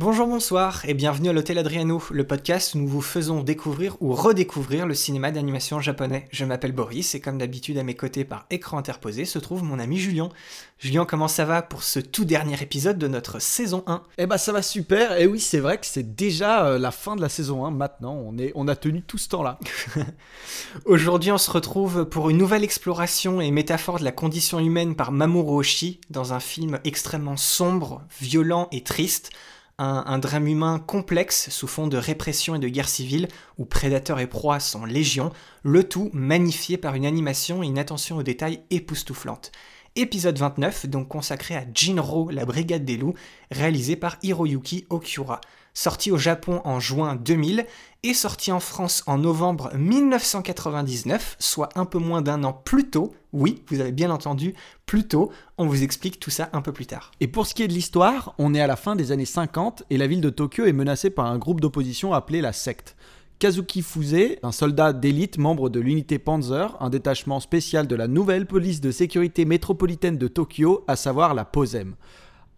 Bonjour, bonsoir et bienvenue à l'Hôtel Adriano, le podcast où nous vous faisons découvrir ou redécouvrir le cinéma d'animation japonais. Je m'appelle Boris et comme d'habitude à mes côtés par écran interposé se trouve mon ami Julien. Julien, comment ça va pour ce tout dernier épisode de notre saison 1 Eh bah ça va super, et oui c'est vrai que c'est déjà euh, la fin de la saison 1 maintenant, on, est, on a tenu tout ce temps-là. Aujourd'hui on se retrouve pour une nouvelle exploration et métaphore de la condition humaine par Mamoru Oshii dans un film extrêmement sombre, violent et triste un, drame humain complexe sous fond de répression et de guerre civile, où prédateurs et proies sont légion, le tout magnifié par une animation et une attention aux détails époustouflante. Épisode 29, donc consacré à Jinro, la brigade des loups, réalisé par Hiroyuki Okiura. Sorti au Japon en juin 2000 et sorti en France en novembre 1999, soit un peu moins d'un an plus tôt. Oui, vous avez bien entendu, plus tôt. On vous explique tout ça un peu plus tard. Et pour ce qui est de l'histoire, on est à la fin des années 50 et la ville de Tokyo est menacée par un groupe d'opposition appelé la secte. Kazuki Fuse, un soldat d'élite membre de l'unité Panzer, un détachement spécial de la nouvelle police de sécurité métropolitaine de Tokyo, à savoir la POSEM.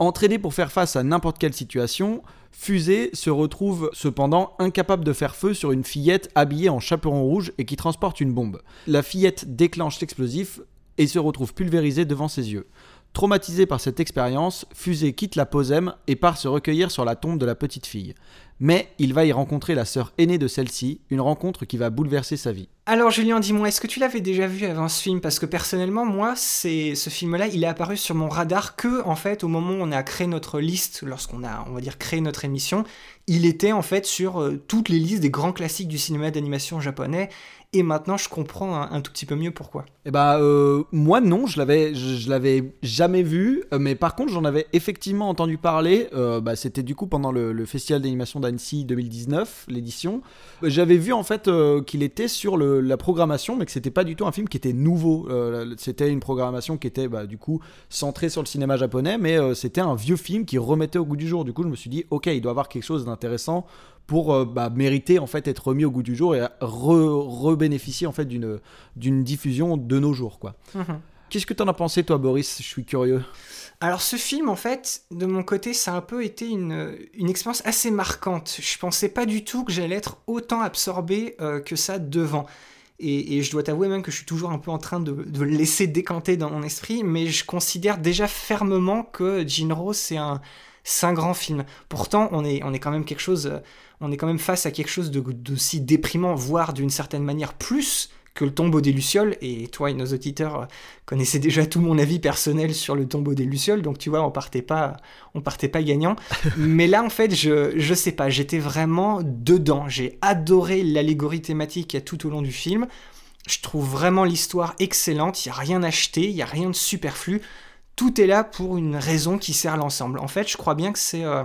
Entraîné pour faire face à n'importe quelle situation, Fusée se retrouve cependant incapable de faire feu sur une fillette habillée en chaperon rouge et qui transporte une bombe. La fillette déclenche l'explosif et se retrouve pulvérisée devant ses yeux. Traumatisé par cette expérience, Fusée quitte la Posem et part se recueillir sur la tombe de la petite fille. Mais il va y rencontrer la sœur aînée de celle-ci, une rencontre qui va bouleverser sa vie. Alors Julien, dis-moi, est-ce que tu l'avais déjà vu avant ce film? Parce que personnellement, moi, ce film-là, il est apparu sur mon radar que, en fait, au moment où on a créé notre liste, lorsqu'on a, on va dire, créé notre émission, il était en fait sur euh, toutes les listes des grands classiques du cinéma d'animation japonais. Et maintenant, je comprends un, tout petit peu mieux pourquoi. Eh bah, euh, moi non, je l'avais, je, l'avais jamais vu, euh, mais par contre, j'en avais effectivement entendu parler. Euh, bah, c'était du coup pendant le, festival d'animation d'Annecy 2019, l'édition. J'avais vu en fait qu'il était sur la programmation, mais que c'était pas du tout un film qui était nouveau. C'était une programmation qui était bah, du coup centrée sur le cinéma japonais, mais c'était un vieux film qui remettait au goût du jour. Du coup, je me suis dit, ok, il doit avoir quelque chose d'intéressant pour euh, bah, mériter en fait être remis au goût du jour et rebénéficier re en fait d'une d'une diffusion de nos jours quoi. Mm -hmm. Qu'est-ce que tu en as pensé toi Boris? Je suis curieux. Alors ce film en fait de mon côté ça a un peu été une, une expérience assez marquante. Je pensais pas du tout que j'allais être autant absorbé euh, que ça devant. Et, et, je dois t'avouer même que je suis toujours un peu en train de, de, le laisser décanter dans mon esprit, mais je considère déjà fermement que Jinro c'est un, c'est un grand film. Pourtant, on est, on est quand même quelque chose, on est quand même face à quelque chose d'aussi déprimant, voire d'une certaine manière plus que le tombeau des Lucioles. Et toi et nos auditeurs connaissaient déjà tout mon avis personnel sur le tombeau des Lucioles, donc tu vois, on partait pas, on partait pas gagnant. Mais là, en fait, je, je sais pas, j'étais vraiment dedans. J'ai adoré l'allégorie thématique qu'il y a tout au long du film. Je trouve vraiment l'histoire excellente. Il y a rien acheté, il y a rien de superflu tout est là pour une raison qui sert l'ensemble. En fait, je crois bien que c'est euh,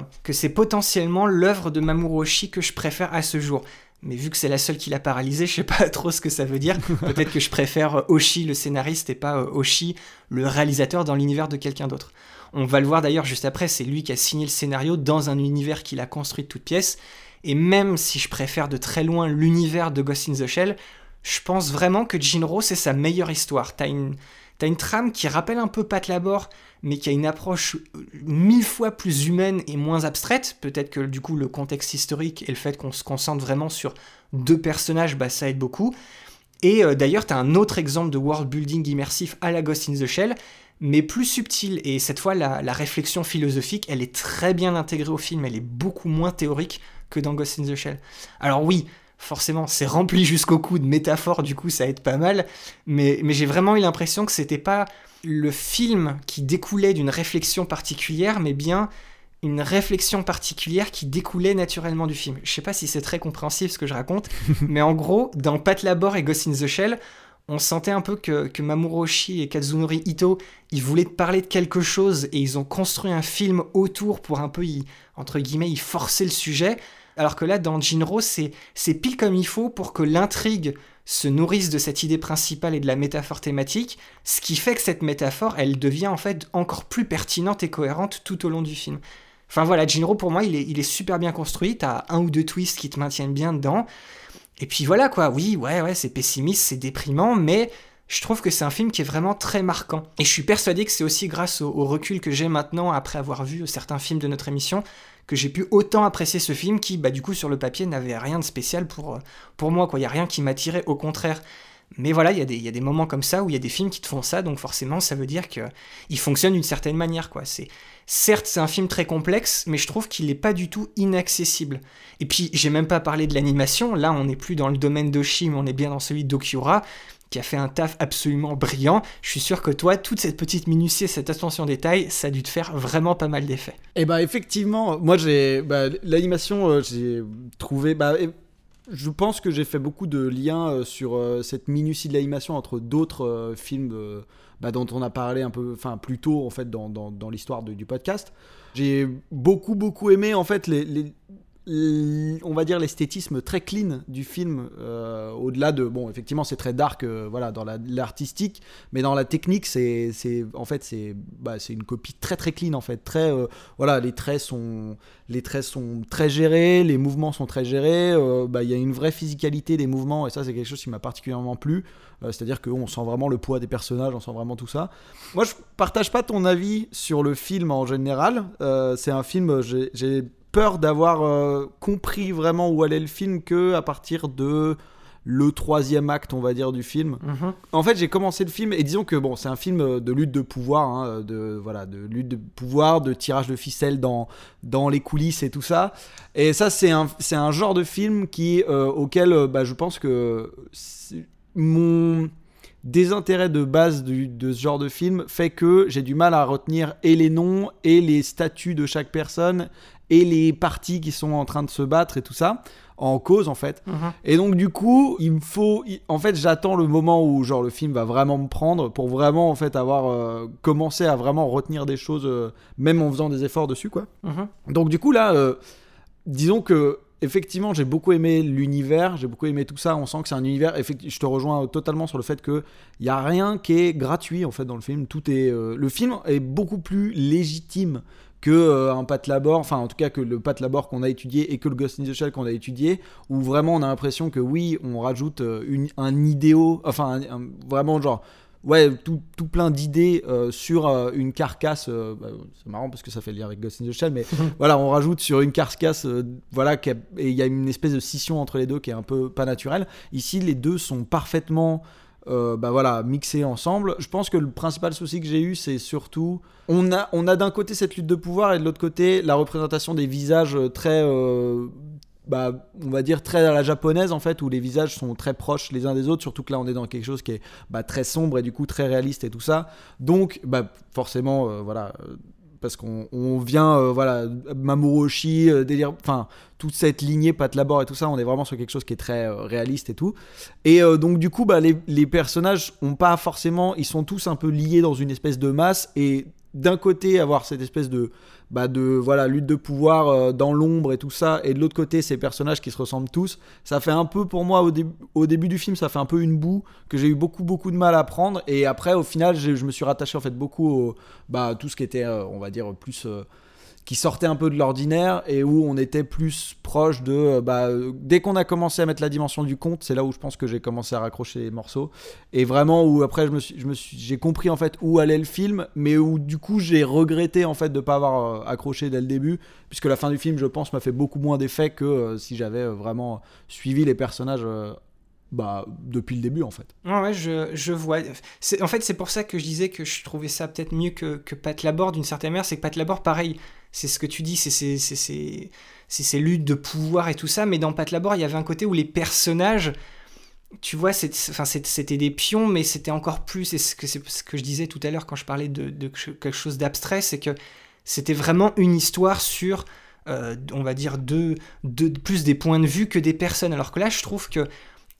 potentiellement l'œuvre de Mamoru Oshii que je préfère à ce jour. Mais vu que c'est la seule qui l'a paralysé, je sais pas trop ce que ça veut dire. Peut-être que je préfère Oshii le scénariste et pas Oshii le réalisateur dans l'univers de quelqu'un d'autre. On va le voir d'ailleurs juste après, c'est lui qui a signé le scénario dans un univers qu'il a construit de toutes pièces. Et même si je préfère de très loin l'univers de Ghost in the Shell, je pense vraiment que Jinro c'est sa meilleure histoire. T'as une T'as une trame qui rappelle un peu Pat Labor, mais qui a une approche mille fois plus humaine et moins abstraite. Peut-être que du coup le contexte historique et le fait qu'on se concentre vraiment sur deux personnages, bah, ça aide beaucoup. Et euh, d'ailleurs, t'as un autre exemple de world building immersif à la Ghost in the Shell, mais plus subtil. Et cette fois, la réflexion philosophique, elle est très bien intégrée au film, elle est beaucoup moins théorique que dans Ghost in the Shell. Alors oui, forcément, c'est rempli jusqu'au cou de métaphores, du coup, ça aide pas mal. Mais, mais j'ai vraiment eu l'impression que c'était pas le film qui découlait d'une réflexion particulière, mais bien une réflexion particulière qui découlait naturellement du film. Je sais pas si c'est très compréhensible ce que je raconte, mais en gros, dans Pat Labor et Ghost in the Shell, on sentait un peu que, que Mamoru Oshii et Kazunori Ito, ils voulaient parler de quelque chose et ils ont construit un film autour pour un peu, y, entre guillemets, y forcer le sujet. Alors que là, dans Jinro, c'est pile comme il faut pour que l'intrigue se nourrisse de cette idée principale et de la métaphore thématique, ce qui fait que cette métaphore, elle devient en fait encore plus pertinente et cohérente tout au long du film. Enfin voilà, Jinro pour moi, il est, il est super bien construit, t'as un ou deux twists qui te maintiennent bien dedans. Et puis voilà quoi, oui, ouais, ouais, c'est pessimiste, c'est déprimant, mais je trouve que c'est un film qui est vraiment très marquant. Et je suis persuadé que c'est aussi grâce au, recul que j'ai maintenant, après avoir vu certains films de notre émission, que j'ai pu autant apprécier ce film qui, bah, du coup, sur le papier, n'avait rien de spécial pour, pour moi. Il n'y a rien qui m'attirait, au contraire. Mais voilà, il y, a des moments comme ça où il y a des films qui te font ça, donc forcément, ça veut dire qu'ils fonctionnent d'une certaine manière, quoi. C'est Certes, c'est un film très complexe, mais je trouve qu'il n'est pas du tout inaccessible. Et puis, j'ai même pas parlé de l'animation. Là, on n'est plus dans le domaine d'Oshi, mais on est bien dans celui d'Okiura, qui a fait un taf absolument brillant. Je suis sûr que toi, toute cette petite minutie, cette attention au détail, ça a dû te faire vraiment pas mal d'effets. Et eh bah, effectivement, moi, j'ai. Bah, l'animation, euh, j'ai trouvé. Bah, je pense que j'ai fait beaucoup de liens euh, sur euh, cette minutie de l'animation entre d'autres films bah, dont on a parlé un peu, enfin plus tôt en fait dans, dans, l'histoire du podcast. J'ai beaucoup beaucoup aimé en fait les on va dire l'esthétisme très clean du film euh, au-delà de bon effectivement c'est très dark euh, voilà dans l'artistique mais dans la technique c'est en fait c'est bah, c'est une copie très très clean en fait. Très euh, voilà les traits sont les traits sont très gérés les mouvements sont très gérés bah, il y a une vraie physicalité des mouvements et ça c'est quelque chose qui m'a particulièrement plu. C'est-à-dire qu'on sent vraiment le poids des personnages on sent vraiment tout ça. Moi je partage pas ton avis sur le film en général. C'est un film j'ai peur d'avoir euh, compris vraiment où allait le film que à partir de le troisième acte, on va dire, du film. Mhm. En fait, j'ai commencé le film et disons que bon, c'est un film de lutte de pouvoir, hein, de voilà, de lutte de pouvoir, de tirage de ficelle dans dans les coulisses et tout ça. Et ça, c'est un c'est un genre de film qui euh, auquel euh, bah, je pense que mon désintérêt de base de ce genre de film fait que j'ai du mal à retenir et les noms et les statuts de chaque personne et les parties qui sont en train de se battre et tout ça en cause en fait. Mhm. Et donc du coup, il me faut en fait, j'attends le moment où genre le film va vraiment me prendre pour vraiment en fait avoir euh, commencé à vraiment retenir des choses euh, même en faisant des efforts dessus quoi. Mhm. Donc du coup là euh, disons que effectivement, j'ai beaucoup aimé l'univers, j'ai beaucoup aimé tout ça. On sent que c'est un univers. Je te rejoins totalement sur le fait que il y a rien qui est gratuit en fait dans le film. Tout est le film est beaucoup plus légitime que euh, un Pat Labor, enfin en tout cas que le Pat Labor qu'on a étudié et que le Ghost in the Shell qu'on a étudié, où vraiment on a l'impression que oui, on rajoute euh, une, un idéo, enfin vraiment genre ouais, tout, tout plein d'idées euh, sur une carcasse. Bah, c'est marrant parce que ça fait lien avec Ghost in the Shell, mais voilà, on rajoute sur une carcasse, voilà, et il y a une espèce de scission entre les deux qui est un peu pas naturelle. Ici, les deux sont parfaitement euh, bah voilà, mixés ensemble. Je pense que le principal souci que j'ai eu, c'est surtout. On a, on a d'un côté cette lutte de pouvoir et de l'autre côté la représentation des visages très. Euh, bah, on va dire très à la japonaise en fait, où les visages sont très proches les uns des autres, surtout que là on est dans quelque chose qui est bah, très sombre et du coup très réaliste et tout ça. Donc, bah, forcément, euh, voilà, parce qu'on vient, euh, voilà, Mamoru euh, délire, enfin, toute cette lignée Pat Labor et tout ça, on est vraiment sur quelque chose qui est très euh, réaliste et tout. Et donc, du coup, bah, les, les, personnages ont pas forcément, ils sont tous un peu liés dans une espèce de masse, et d'un côté, avoir cette espèce de bah de voilà lutte de pouvoir euh, dans l'ombre et tout ça. Et de l'autre côté ces personnages qui se ressemblent tous. Ça fait un peu pour moi au, au début du film ça fait un peu une boue que j'ai eu beaucoup beaucoup de mal à prendre. Et après au final je me suis rattaché en fait beaucoup au, bah tout ce qui était euh, on va dire plus euh, qui sortait un peu de l'ordinaire et où on était plus proche de. Euh, bah, dès qu'on a commencé à mettre la dimension du conte, c'est là où je pense que j'ai commencé à raccrocher les morceaux. Et vraiment, où après, j'ai compris en fait où allait le film, mais où du coup, j'ai regretté en fait de ne pas avoir euh, accroché dès le début, puisque la fin du film, je pense, m'a fait beaucoup moins d'effet que euh, si j'avais vraiment suivi les personnages bah, depuis le début en fait. Ouais, je, je vois. En fait, c'est pour ça que je disais que je trouvais ça peut-être mieux que, que Pat Laborde d'une certaine manière. C'est que Pat Laborde, pareil, c'est ce que tu dis, c'est ces luttes de pouvoir et tout ça, mais dans Pat Labor, il y avait un côté où les personnages, tu vois, c'était des pions, mais c'était encore plus, et ce que, ce que je disais tout à l'heure quand je parlais de, quelque chose d'abstrait, c'est que c'était vraiment une histoire sur, euh, on va dire, deux, deux, plus des points de vue que des personnes, alors que là, je trouve que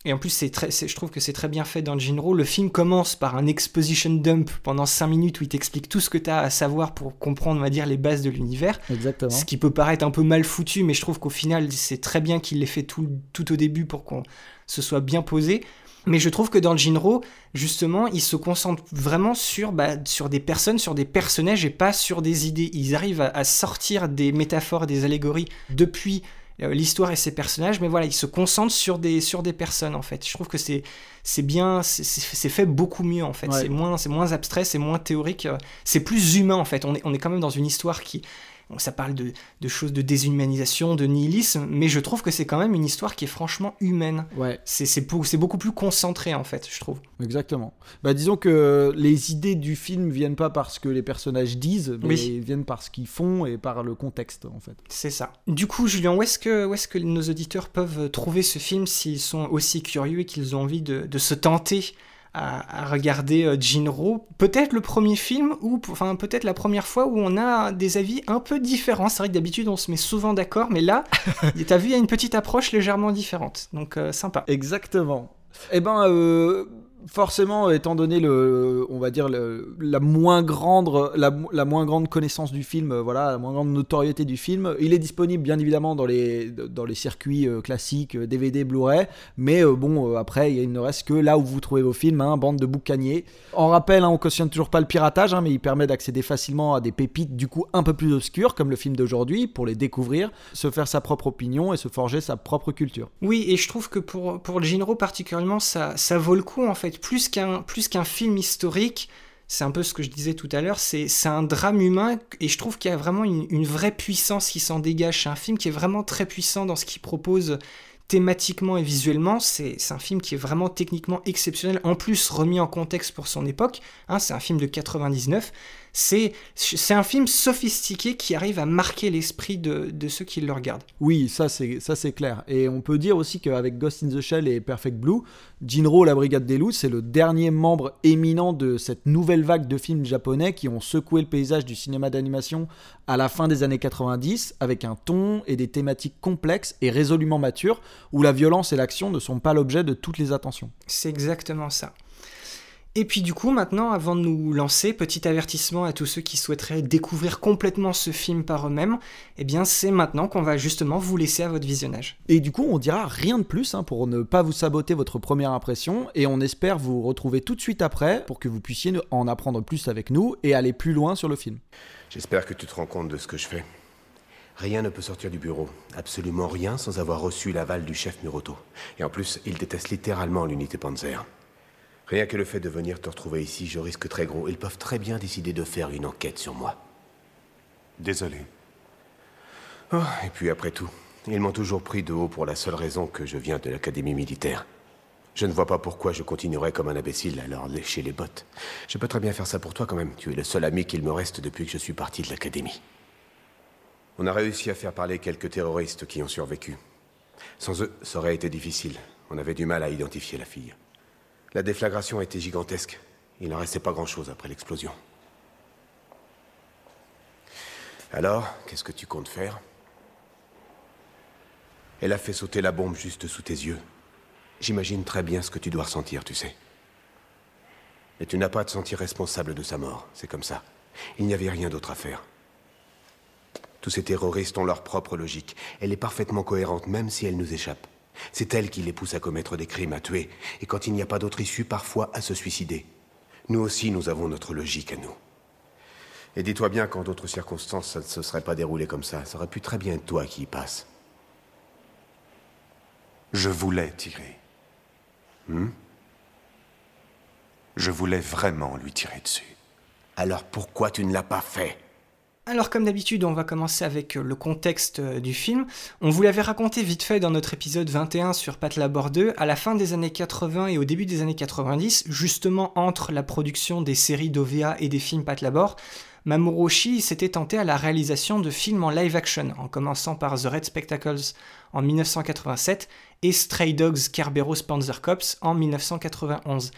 Et en plus, c'est très, je trouve que c'est très bien fait dans Jinro. Le film commence par un exposition dump pendant 5 minutes où il t'explique tout ce que tu as à savoir pour comprendre, on va dire, les bases de l'univers. Exactement. Ce qui peut paraître un peu mal foutu, mais je trouve qu'au final, c'est très bien qu'il l'ait fait tout, tout au début pour qu'on se soit bien posé. Mais je trouve que dans Jinro, justement, il se concentre vraiment sur, bah, sur des personnes, sur des personnages et pas sur des idées. Ils arrivent à, à sortir des métaphores, des allégories depuis l'histoire et ses personnages, mais voilà, il se concentre sur des, sur des personnes en fait. Je trouve que c'est c'est bien, c'est fait beaucoup mieux en fait. C'est moins, moins abstrait, c'est moins théorique, euh, c'est plus humain en fait. On est, on est quand même dans une histoire qui, ça parle de, choses de déshumanisation, de nihilisme, mais je trouve que c'est quand même une histoire qui est franchement humaine. Ouais. C'est beaucoup plus concentré en fait, je trouve. Exactement. Bah, disons que les idées du film viennent pas parce que les personnages disent, mais viennent par ce qu'ils font et par le contexte en fait. C'est ça. Du coup, Julien, où est-ce que, où est que nos auditeurs peuvent trouver ce film s'ils sont aussi curieux et qu'ils ont envie de, de se tenter à, regarder euh, Jinro. Peut-être le premier film, ou enfin peut-être la première fois où on a des avis un peu différents. C'est vrai que d'habitude on se met souvent d'accord, mais là, t'as vu, il y a une petite approche légèrement différente. Donc euh, sympa. Exactement. Eh ben, euh, forcément, étant donné le, on va dire la moins grande, la, moins grande connaissance du film, euh, voilà, la moins grande notoriété du film, il est disponible bien évidemment dans les, dans les circuits euh, classiques, DVD, euh, Blu-ray, mais bon, après, il ne reste que là où vous trouvez vos films, hein, bande de boucaniers. En rappel, hein, on cautionne toujours pas le piratage, hein, mais il permet d'accéder facilement à des pépites du coup un peu plus obscures, comme le film d'aujourd'hui, pour les découvrir, se faire sa propre opinion et se forger sa propre culture. Oui, et je trouve que pour, pour le Jinro particulièrement, ça, ça vaut le coup en fait plus qu'un film historique, c'est un peu ce que je disais tout à l'heure, c'est un drame humain et je trouve qu'il y a vraiment une, une vraie puissance qui s'en dégage. C'est un film qui est vraiment très puissant dans ce qu'il propose thématiquement et visuellement, c'est un film qui est vraiment techniquement exceptionnel, en plus remis en contexte pour son époque. Hein, c'est un film de 99. C'est un film sophistiqué qui arrive à marquer l'esprit de, de, ceux qui le regardent. Oui, ça c'est clair. Et on peut dire aussi qu'avec Ghost in the Shell et Perfect Blue, Jinro, la Brigade des Loups, c'est le dernier membre éminent de cette nouvelle vague de films japonais qui ont secoué le paysage du cinéma d'animation à la fin des années 90 avec un ton et des thématiques complexes et résolument matures où la violence et l'action ne sont pas l'objet de toutes les attentions. C'est exactement ça. Et puis du coup, maintenant, avant de nous lancer, petit avertissement à tous ceux qui souhaiteraient découvrir complètement ce film par eux-mêmes, eh bien c'est maintenant qu'on va justement vous laisser à votre visionnage. Et du coup, on dira rien de plus hein, pour ne pas vous saboter votre première impression, et on espère vous retrouver tout de suite après pour que vous puissiez en apprendre plus avec nous et aller plus loin sur le film. J'espère que tu te rends compte de ce que je fais. Rien ne peut sortir du bureau, absolument rien sans avoir reçu l'aval du chef Muroto. Et en plus, il déteste littéralement l'unité Panzer. Rien que le fait de venir te retrouver ici, je risque très gros. Ils peuvent très bien décider de faire une enquête sur moi. Désolé. Oh, et puis après tout, ils m'ont toujours pris de haut pour la seule raison que je viens de l'académie militaire. Je ne vois pas pourquoi je continuerais comme un imbécile à leur lécher les bottes. Je peux très bien faire ça pour toi quand même. Tu es le seul ami qu'il me reste depuis que je suis parti de l'académie. On a réussi à faire parler quelques terroristes qui ont survécu. Sans eux, ça aurait été difficile. On avait du mal à identifier la fille. La déflagration était gigantesque. Il n'en restait pas grand-chose après l'explosion. Alors, qu'est-ce que tu comptes faire? Elle a fait sauter la bombe juste sous tes yeux. J'imagine très bien ce que tu dois ressentir, tu sais. Et tu n'as pas à te sentir responsable de sa mort, c'est comme ça. Il n'y avait rien d'autre à faire. Tous ces terroristes ont leur propre logique. Elle est parfaitement cohérente, même si elle nous échappe. C'est elle qui les pousse à commettre des crimes, à tuer, et quand il n'y a pas d'autre issue, parfois à se suicider. Nous aussi, nous avons notre logique à nous. Et dis-toi bien qu'en d'autres circonstances, ça ne se serait pas déroulé comme ça. Ça aurait pu très bien être toi qui y passe. Je voulais tirer. Hmm? Je voulais vraiment lui tirer dessus. Alors pourquoi tu ne l'as pas fait? Alors comme d'habitude, on va commencer avec euh, le contexte euh, du film. On vous l'avait raconté vite fait dans notre épisode 21 sur Pat Labor 2, à la fin des années 80 et au début des années 90, justement entre la production des séries d'OVA et des films Pat Labor, Mamoru s'était tenté à la réalisation de films en live action, en commençant par The Red Spectacles en 1987 et Stray Dogs Kerberos Panzer Cops en 1991.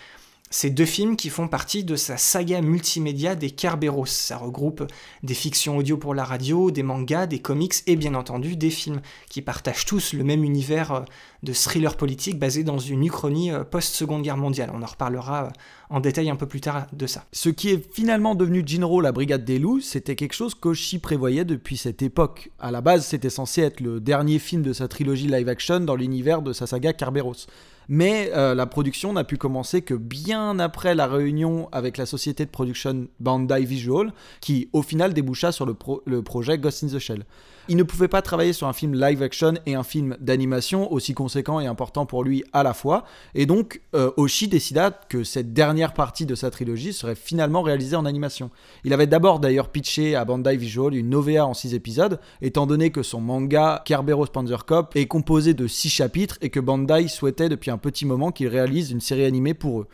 Ces deux films qui font partie de sa saga multimédia des Kerberos. Ça regroupe des fictions audio pour la radio, des mangas, des comics et bien entendu des films qui partagent tous le même univers euh, de thriller politique basé dans une uchronie euh, post-seconde guerre mondiale. On en reparlera euh, en détail un peu plus tard de ça. Ce qui est finalement devenu Jinro, la Brigade des Loups, c'était quelque chose qu'Oshi prévoyait depuis cette époque. À la base, c'était censé être le dernier film de sa trilogie live-action dans l'univers de sa saga Kerberos mais euh, la production n'a pu commencer que bien après la réunion avec la société de production Bandai Visual, qui au final déboucha sur le, le projet Ghost in the Shell. Il ne pouvait pas travailler sur un film live action et un film d'animation aussi conséquent et important pour lui à la fois, et donc euh, Oshi décida que cette dernière partie de sa trilogie serait finalement réalisée en animation. Il avait d'abord d'ailleurs pitché à Bandai Visual une OVA en 6 épisodes, étant donné que son manga Kerberos Panzer Cop est composé de 6 chapitres et que Bandai souhaitait depuis un petit moment qu'il réalise une série animée pour eux.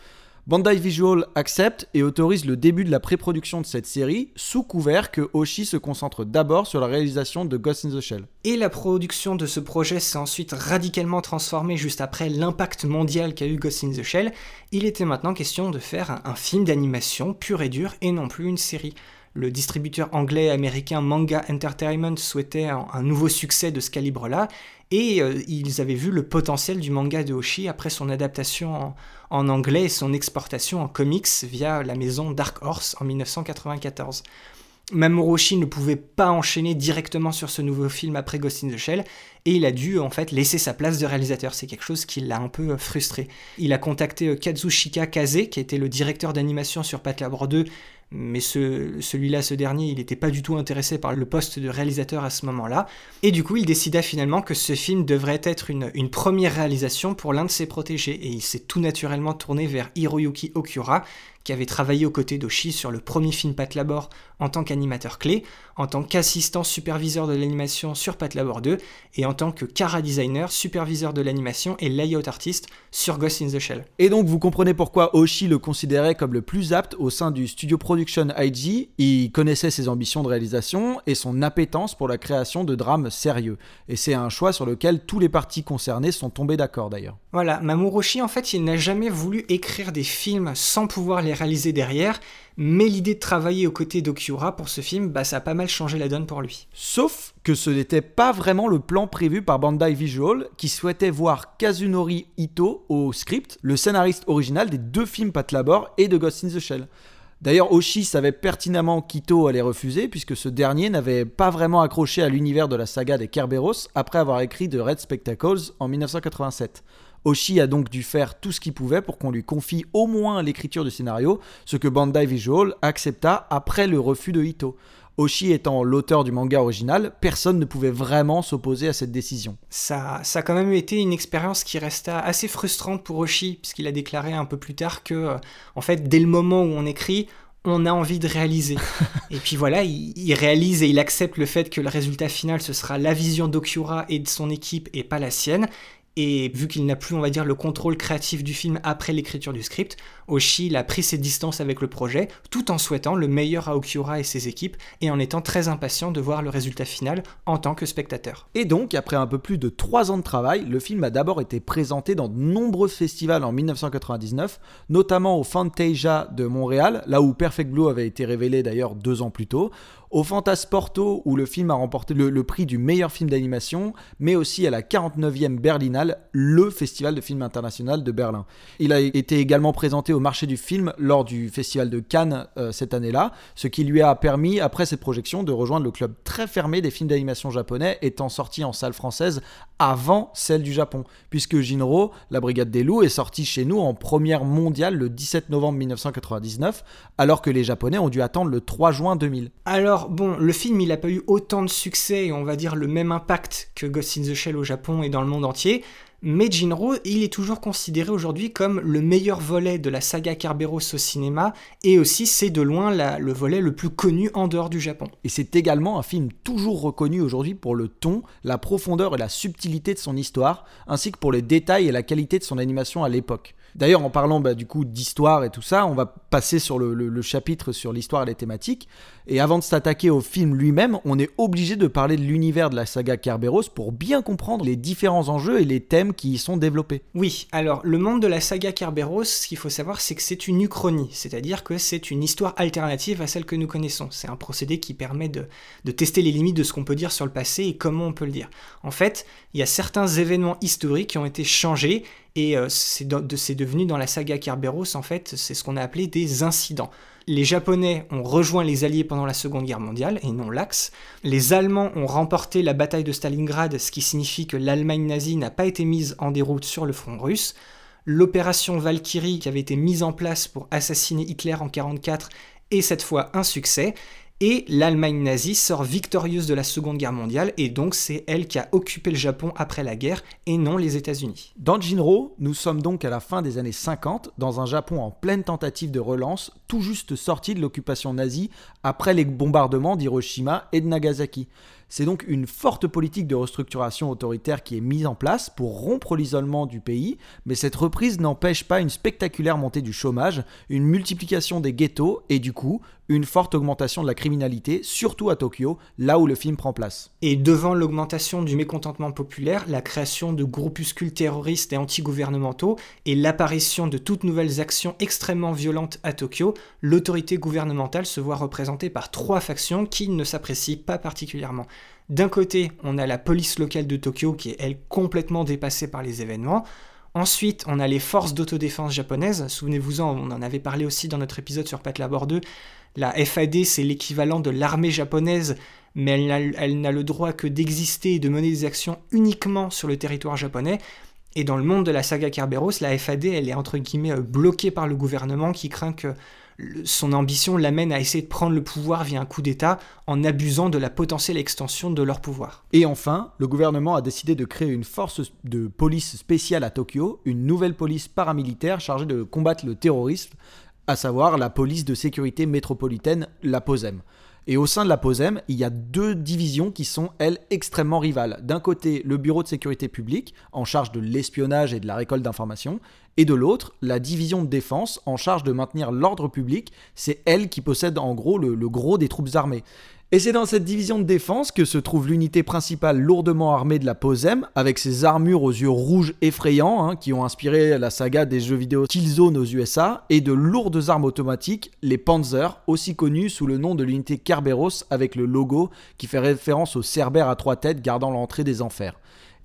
Bandai Visual accepte et autorise le début de la pré-production de cette série sous couvert que Oshi se concentre d'abord sur la réalisation de Ghost in the Shell. Et la production de ce projet s'est ensuite radicalement transformée juste après l'impact mondial qu'a eu Ghost in the Shell. Il était maintenant question de faire un, un film d'animation pur et dur et non plus une série. Le distributeur anglais-américain Manga Entertainment souhaitait un, nouveau succès de ce calibre-là, et euh, ils avaient vu le potentiel du manga de Hoshi après son adaptation en, anglais et son exportation en comics via la maison Dark Horse en 1994. Mamoru ne pouvait pas enchaîner directement sur ce nouveau film après Ghost in the Shell et il a dû en fait laisser sa place de réalisateur. C'est quelque chose qui l'a un peu euh, frustré. Il a contacté euh, Kazushika Kaze, qui était le directeur d'animation sur Patlabor 2 mais ce, celui-là, ce dernier, il n'était pas du tout intéressé par le poste de réalisateur à ce moment-là. Et du coup, il décida finalement que ce film devrait être une première réalisation pour l'un de ses protégés, et il s'est tout naturellement tourné vers Hiroyuki Okura, qui avait travaillé aux côtés d'Oshi sur le premier film Patlabor en tant qu'animateur clé, en tant qu'assistant superviseur de l'animation sur Patlabor 2, et en tant que Cara designer, superviseur de l'animation et layout artiste sur Ghost in the Shell. Et donc vous comprenez pourquoi Oshi le considérait comme le plus apte au sein du studio production IG, il connaissait ses ambitions de réalisation et son appétence pour la création de drames sérieux. Et c'est un choix sur lequel tous les partis concernés sont tombés d'accord d'ailleurs. Voilà, Mamoru Oshii en fait il n'a jamais voulu écrire des films sans pouvoir les réalisé derrière, mais l'idée de travailler aux côtés d'Okiura pour ce film, bah, ça a pas mal changé la donne pour lui. Sauf que ce n'était pas vraiment le plan prévu par Bandai Visual, qui souhaitait voir Kazunori Ito au script, le scénariste original des deux films Patlabor et de Ghost in the Shell. D'ailleurs, Oshi savait pertinemment qu'Ito allait refuser, puisque ce dernier n'avait pas vraiment accroché à l'univers de la saga des Kerberos après avoir écrit The Red Spectacles en 1987. Oshi a donc dû faire tout ce qu'il pouvait pour qu'on lui confie au moins l'écriture du scénario, ce que Bandai Visual accepta après le refus de Ito. Oshi étant l'auteur du manga original, personne ne pouvait vraiment s'opposer à cette décision. Ça, ça a quand même été une expérience qui resta assez frustrante pour Oshi, puisqu'il a déclaré un peu plus tard que, euh, en fait, dès le moment où on écrit, on a envie de réaliser. et puis voilà, il, il, réalise et il accepte le fait que le résultat final, ce sera la vision d'Okyura et de son équipe et pas la sienne. Et vu qu'il n'a plus, on va dire, le contrôle créatif du film après l'écriture du script, Oshi a pris ses distances avec le projet, tout en souhaitant le meilleur à Okiura et ses équipes, et en étant très impatient de voir le résultat final en tant que spectateur. Et donc, après un peu plus de 3 ans de travail, le film a d'abord été présenté dans de nombreux festivals en 1999, notamment au Fantasia de Montréal, là où Perfect Blue avait été révélé d'ailleurs deux ans plus tôt, au Fantasporto où le film a remporté le, prix du meilleur film d'animation, mais aussi à la 49e Berlinale, le festival de film international de Berlin. Il a été également présenté au marché du film lors du festival de Cannes euh, cette année-là, ce qui lui a permis, après cette projection, de rejoindre le club très fermé des films d'animation japonais, étant sorti en salle française avant celle du Japon, puisque Jinro, la Brigade des Loups, est sorti chez nous en première mondiale le 17 novembre 1999, alors que les Japonais ont dû attendre le 3 juin 2000. Alors, bon, le film, il n'a pas eu autant de succès et on va dire le même impact que Ghost in the Shell au Japon et dans le monde entier, mais Jinro, il est toujours considéré aujourd'hui comme le meilleur volet de la saga Kerberos au cinéma, et aussi c'est de loin le volet le plus connu en dehors du Japon. Et c'est également un film toujours reconnu aujourd'hui pour le ton, la profondeur et la subtilité de son histoire, ainsi que pour les détails et la qualité de son animation à l'époque. D'ailleurs, en parlant bah, du coup d'histoire et tout ça, on va passer sur le, chapitre sur l'histoire et les thématiques. Et avant de s'attaquer au film lui-même, on est obligé de parler de l'univers de la saga Kerberos pour bien comprendre les différents enjeux et les thèmes qui y sont développés. Oui, alors le monde de la saga Kerberos, ce qu'il faut savoir, c'est que c'est une uchronie, c'est-à-dire que c'est une histoire alternative à celle que nous connaissons. C'est un procédé qui permet de tester les limites de ce qu'on peut dire sur le passé et comment on peut le dire. En fait, il y a certains événements historiques qui ont été changés et euh, c'est devenu dans la saga Kerberos, en fait, c'est ce qu'on a appelé des incidents. Les Japonais ont rejoint les Alliés pendant la Seconde Guerre mondiale, et non l'Axe. Les Allemands ont remporté la bataille de Stalingrad, ce qui signifie que l'Allemagne nazie n'a pas été mise en déroute sur le front russe. L'opération Valkyrie, qui avait été mise en place pour assassiner Hitler en 1944, est cette fois un succès et l'Allemagne nazie sort victorieuse de la Seconde Guerre mondiale, et donc c'est elle qui a occupé le Japon après la guerre, et non les États-Unis. Dans Jinro, nous sommes donc à la fin des années 50, dans un Japon en pleine tentative de relance, tout juste sorti de l'occupation nazie après les bombardements d'Hiroshima et de Nagasaki. C'est donc une forte politique de restructuration autoritaire qui est mise en place pour rompre l'isolement du pays, mais cette reprise n'empêche pas une spectaculaire montée du chômage, une multiplication des ghettos et du coup une forte augmentation de la criminalité, surtout à Tokyo, là où le film prend place. Et devant l'augmentation du mécontentement populaire, la création de groupuscules terroristes et anti-gouvernementaux et l'apparition de toutes nouvelles actions extrêmement violentes à Tokyo, l'autorité gouvernementale se voit représentée par trois factions qui ne s'apprécient pas particulièrement. D'un côté, on a la police locale de Tokyo qui est, elle, complètement dépassée par les événements. Ensuite, on a les forces d'autodéfense japonaises. Souvenez-vous-en, on en avait parlé aussi dans notre épisode sur Pat Labor 2. La FAD, c'est l'équivalent de l'armée japonaise, mais elle n'a le droit que d'exister et de mener des actions uniquement sur le territoire japonais. Et dans le monde de la saga Kerberos, la FAD, elle est entre guillemets euh, bloquée par le gouvernement qui craint que son ambition l'amène à essayer de prendre le pouvoir via un coup d'État en abusant de la potentielle extension de leur pouvoir. Et enfin, le gouvernement a décidé de créer une force de police spéciale à Tokyo, une nouvelle police paramilitaire chargée de combattre le terrorisme, à savoir la police de sécurité métropolitaine, la POSEM. Et au sein de la POSEM, il y a deux divisions qui sont, elles, extrêmement rivales. D'un côté, le Bureau de sécurité publique, en charge de l'espionnage et de la récolte d'informations, et de l'autre, la division de défense, en charge de maintenir l'ordre public. C'est elle qui possède en gros le, gros des troupes armées. Et c'est dans cette division de défense que se trouve l'unité principale lourdement armée de la POSEM, avec ses armures aux yeux rouges effrayants, hein, qui ont inspiré la saga des jeux vidéo Killzone aux USA, et de lourdes armes automatiques, les Panzer, aussi connus sous le nom de l'unité Kerberos, avec le logo qui fait référence au Cerbère à trois têtes gardant l'entrée des enfers.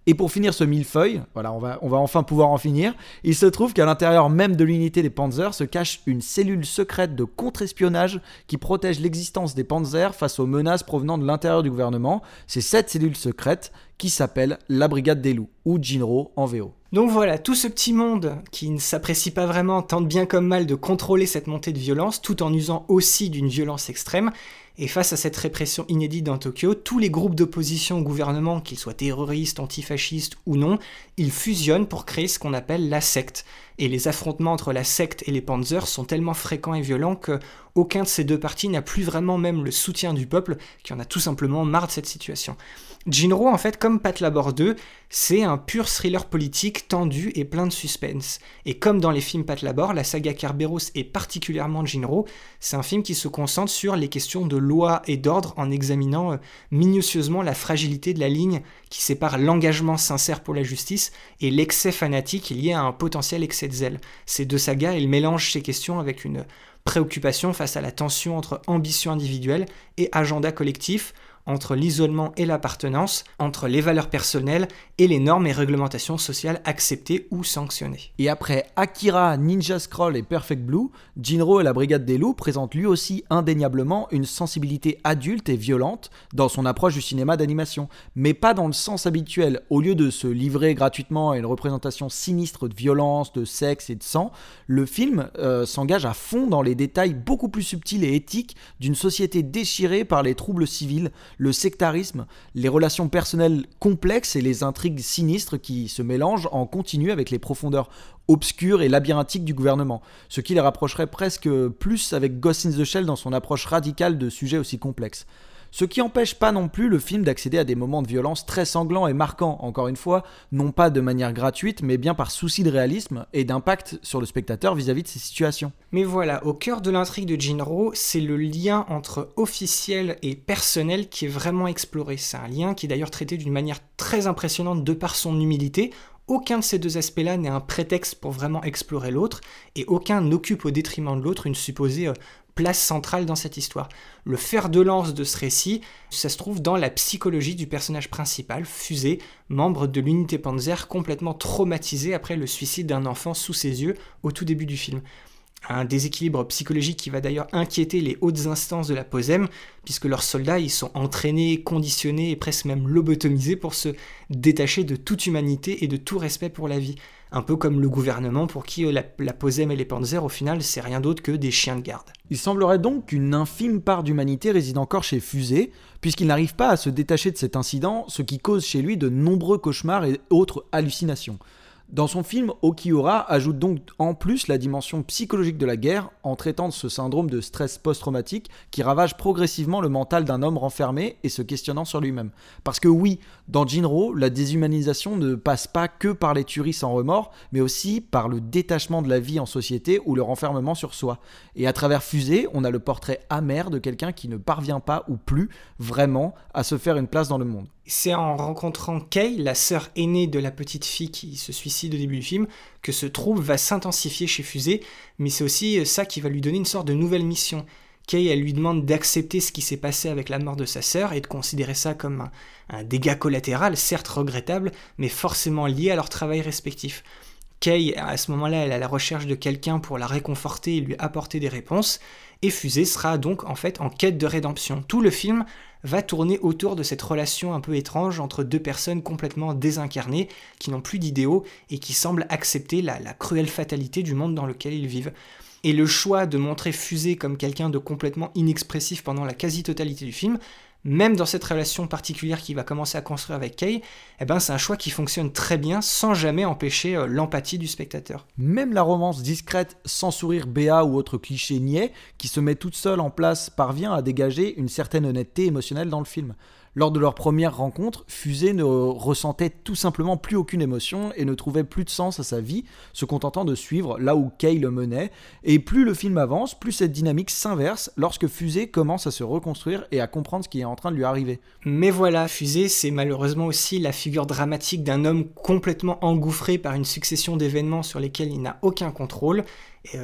Et pour finir ce millefeuille, voilà, on va, enfin pouvoir en finir, il se trouve qu'à l'intérieur même de l'unité des Panzers se cache une cellule secrète de contre-espionnage qui protège l'existence des Panzers face aux menaces provenant de l'intérieur du gouvernement. C'est cette cellule secrète qui s'appelle la Brigade des Loups, ou Jinro en VO. Donc voilà, tout ce petit monde qui ne s'apprécie pas vraiment tente bien comme mal de contrôler cette montée de violence tout en usant aussi d'une violence extrême. Et face à cette répression inédite dans Tokyo, tous les groupes d'opposition au gouvernement, qu'ils soient terroristes, antifascistes ou non, ils fusionnent pour créer ce qu'on appelle la secte. Et les affrontements entre la secte et les panzers sont tellement fréquents et violents que aucun de ces deux partis n'a plus vraiment même le soutien du peuple, qui en a tout simplement marre de cette situation. Jinro, en fait, comme Pat Labor 2, c'est un pur thriller politique tendu et plein de suspense. Et comme dans les films Pat Labor, la saga Kerberos et particulièrement Jinro, c'est un film qui se concentre sur les questions de loi et d'ordre en examinant euh, minutieusement la fragilité de la ligne qui sépare l'engagement sincère pour la justice et l'excès fanatique lié à un potentiel excès de zèle. Ces deux sagas, ils mélangent ces questions avec une préoccupation face à la tension entre ambition individuelle et agenda collectif, entre l'isolement et l'appartenance, entre les valeurs personnelles et les normes et réglementations sociales acceptées ou sanctionnées. Et après Akira, Ninja Scroll et Perfect Blue, Jinro et la Brigade des Loups présentent lui aussi indéniablement une sensibilité adulte et violente dans son approche du cinéma d'animation, mais pas dans le sens habituel. Au lieu de se livrer gratuitement à une représentation sinistre de violence, de sexe et de sang, le film euh, s'engage à fond dans les détails beaucoup plus subtils et éthiques d'une société déchirée par les troubles civils, le sectarisme, les relations personnelles complexes et les intrigues sinistres qui se mélangent en continu avec les profondeurs obscures et labyrinthiques du gouvernement, ce qui les rapprocherait presque plus avec Ghost in the Shell dans son approche radicale de sujets aussi complexes. Ce qui empêche pas non plus le film d'accéder à des moments de violence très sanglants et marquants, encore une fois, non pas de manière gratuite, mais bien par souci de réalisme et d'impact sur le spectateur vis-à-vis de ces situations. Mais voilà, au cœur de l'intrigue de Jinro, c'est le lien entre officiel et personnel qui est vraiment exploré. C'est un lien qui est d'ailleurs traité d'une manière très impressionnante de par son humilité. Aucun de ces deux aspects-là n'est un prétexte pour vraiment explorer l'autre, et aucun n'occupe au détriment de l'autre une supposée euh, place centrale dans cette histoire. Le fer de lance de ce récit, ça se trouve dans la psychologie du personnage principal, Fusée, membre de l'unité Panzer complètement traumatisé après le suicide d'un enfant sous ses yeux au tout début du film. Un déséquilibre psychologique qui va d'ailleurs inquiéter les hautes instances de la POSEM, puisque leurs soldats ils sont entraînés, conditionnés et presque même lobotomisés pour se détacher de toute humanité et de tout respect pour la vie. Un peu comme le gouvernement pour qui euh, la, la POSEM et les Panzers, au final, c'est rien d'autre que des chiens de garde. Il semblerait donc qu'une infime part d'humanité réside encore chez Fusée, puisqu'il n'arrive pas à se détacher de cet incident, ce qui cause chez lui de nombreux cauchemars et autres hallucinations. Dans son film, Okiura ajoute donc en plus la dimension psychologique de la guerre en traitant de ce syndrome de stress post-traumatique qui ravage progressivement le mental d'un homme renfermé et se questionnant sur lui-même. Parce que oui, dans Jinro, la déshumanisation ne passe pas que par les tueries sans remords, mais aussi par le détachement de la vie en société ou le renfermement sur soi. Et à travers Fusée, on a le portrait amer de quelqu'un qui ne parvient pas ou plus vraiment à se faire une place dans le monde. C'est en rencontrant Kay, la sœur aînée de la petite fille qui se suicide au début du film, que ce trouble va s'intensifier chez Fusée, mais c'est aussi ça qui va lui donner une sorte de nouvelle mission. Kay, elle lui demande d'accepter ce qui s'est passé avec la mort de sa sœur et de considérer ça comme un, dégât collatéral, certes regrettable, mais forcément lié à leur travail respectif. Kay, à ce moment-là, elle est à la recherche de quelqu'un pour la réconforter et lui apporter des réponses, et Fusée sera donc en fait en quête de rédemption. Tout le film va tourner autour de cette relation un peu étrange entre deux personnes complètement désincarnées, qui n'ont plus d'idéaux et qui semblent accepter la cruelle fatalité du monde dans lequel ils vivent. Et le choix de montrer Fusée comme quelqu'un de complètement inexpressif pendant la quasi-totalité du film même dans cette relation particulière qu'il va commencer à construire avec Kay, eh ben c'est un choix qui fonctionne très bien sans jamais empêcher euh, l'empathie du spectateur. Même la romance discrète, sans sourire béat ou autre cliché niais, qui se met toute seule en place, parvient à dégager une certaine honnêteté émotionnelle dans le film. Lors de leur première rencontre, Fusée ne ressentait tout simplement plus aucune émotion et ne trouvait plus de sens à sa vie, se contentant de suivre là où Kay le menait. Et plus le film avance, plus cette dynamique s'inverse lorsque Fusée commence à se reconstruire et à comprendre ce qui est en train de lui arriver. Mais voilà, Fusée, c'est malheureusement aussi la figure dramatique d'un homme complètement engouffré par une succession d'événements sur lesquels il n'a aucun contrôle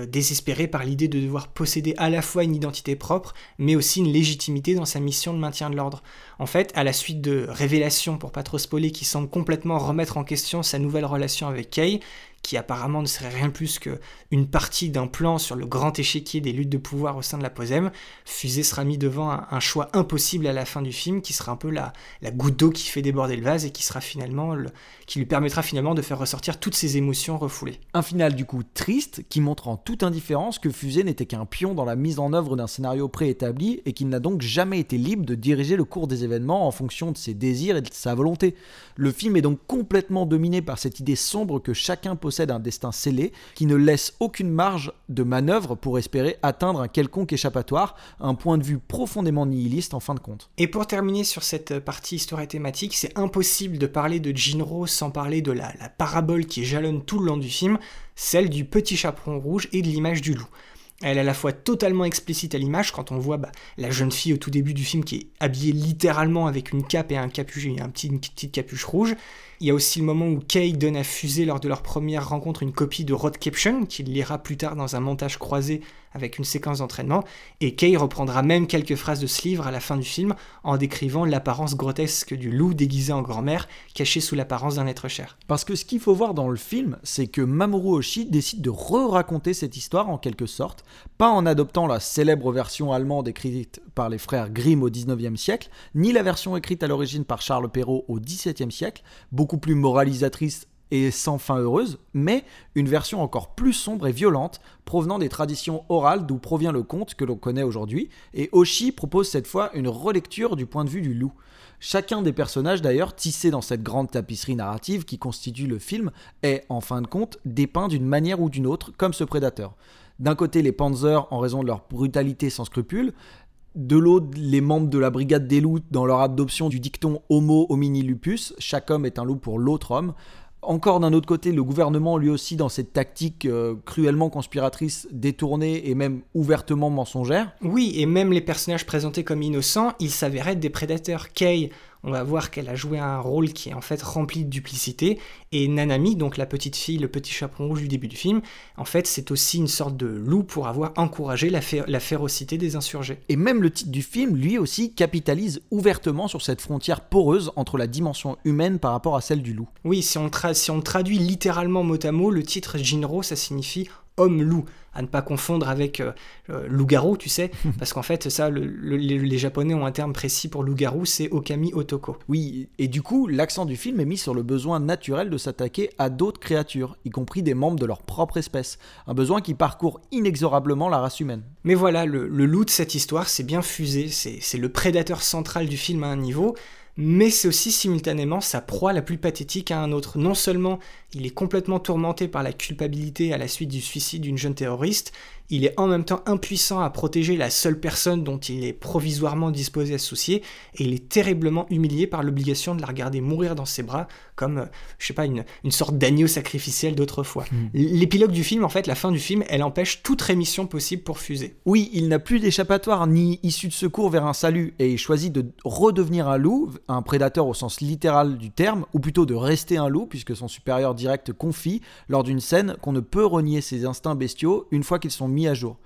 désespéré par l'idée de devoir posséder à la fois une identité propre, mais aussi une légitimité dans sa mission de maintien de l'ordre. En fait, à la suite de révélations, pour pas trop spoiler, qui semblent complètement remettre en question sa nouvelle relation avec Kay, qui apparemment ne serait rien plus qu'une partie d'un plan sur le grand échiquier des luttes de pouvoir au sein de la Posem, Fusée sera mis devant un, choix impossible à la fin du film, qui sera un peu la, la goutte d'eau qui fait déborder le vase et qui sera finalement le, qui lui permettra finalement de faire ressortir toutes ses émotions refoulées. Un final du coup triste, qui montre en toute indifférence que Fusée n'était qu'un pion dans la mise en œuvre d'un scénario préétabli et qu'il n'a donc jamais été libre de diriger le cours des événements en fonction de ses désirs et de sa volonté. Le film est donc complètement dominé par cette idée sombre que chacun possède d'un destin scellé qui ne laisse aucune marge de manœuvre pour espérer atteindre un quelconque échappatoire, un point de vue profondément nihiliste en fin de compte. Et pour terminer sur cette partie histoire et thématique, c'est impossible de parler de Jinro sans parler de la, la parabole qui jalonne tout le long du film, celle du petit chaperon rouge et de l'image du loup. Elle est à la fois totalement explicite à l'image quand on voit bah, la jeune fille au tout début du film qui est habillée littéralement avec une cape et un capuche, un petit, une petite capuche rouge. Il y a aussi le moment où Kay donne à Fusée lors de leur première rencontre une copie de Road Caption, qu'il lira plus tard dans un montage croisé avec une séquence d'entraînement, et Kay reprendra même quelques phrases de ce livre à la fin du film en décrivant l'apparence grotesque du loup déguisé en grand-mère, caché sous l'apparence d'un être cher. Parce que ce qu'il faut voir dans le film, c'est que Mamoru Oshii décide de re-raconter cette histoire en quelque sorte, pas en adoptant la célèbre version allemande écrite par les frères Grimm au 19e siècle, ni la version écrite à l'origine par Charles Perrault au 17e siècle, plus moralisatrice et sans fin heureuse, mais une version encore plus sombre et violente, provenant des traditions orales d'où provient le conte que l'on connaît aujourd'hui, et Oshi propose cette fois une relecture du point de vue du loup. Chacun des personnages d'ailleurs tissés dans cette grande tapisserie narrative qui constitue le film est, en fin de compte, dépeint d'une manière ou d'une autre comme ce prédateur. D'un côté les Panzers en raison de leur brutalité sans scrupules, De l'autre, les membres de la brigade des loups dans leur adoption du dicton Homo homini lupus, chaque homme est un loup pour l'autre homme. Encore d'un autre côté, le gouvernement, lui aussi, dans cette tactique euh, cruellement conspiratrice, détournée et même ouvertement mensongère. Oui, et même les personnages présentés comme innocents, ils s'avéraient être des prédateurs. Kay, on va voir qu'elle a joué un rôle qui est en fait rempli de duplicité. Et Nanami, donc la petite fille, le petit chaperon rouge du début du film, en fait c'est aussi une sorte de loup pour avoir encouragé la, la férocité des insurgés. Et même le titre du film, lui aussi, capitalise ouvertement sur cette frontière poreuse entre la dimension humaine par rapport à celle du loup. Oui, si on, si on traduit littéralement mot à mot, le titre Jinro, ça signifie homme-loup, à ne pas confondre avec euh, euh, loup-garou, tu sais, parce qu'en fait, ça, les, Japonais ont un terme précis pour loup-garou, c'est Okami Otoko. Oui, et du coup, l'accent du film est mis sur le besoin naturel de s'attaquer à d'autres créatures, y compris des membres de leur propre espèce, un besoin qui parcourt inexorablement la race humaine. Mais voilà, le, le loup de cette histoire, c'est bien fusé, c'est le prédateur central du film à un niveau, mais c'est aussi simultanément sa proie la plus pathétique à un autre. Non seulement il est complètement tourmenté par la culpabilité à la suite du suicide d'une jeune terroriste, il est en même temps impuissant à protéger la seule personne dont il est provisoirement disposé à se soucier, et il est terriblement humilié par l'obligation de la regarder mourir dans ses bras, comme, euh, je sais pas, une, sorte d'agneau sacrificiel d'autrefois. Hmm. L'épilogue du film, en fait, la fin du film, elle empêche toute rémission possible pour Fusée. Oui, il n'a plus d'échappatoire ni issue de secours vers un salut, et il choisit de redevenir un loup, un prédateur au sens littéral du terme, ou plutôt de rester un loup, puisque son supérieur confie, lors d'une scène, qu'on ne peut renier ses instincts bestiaux une fois qu'ils sont mis à jour.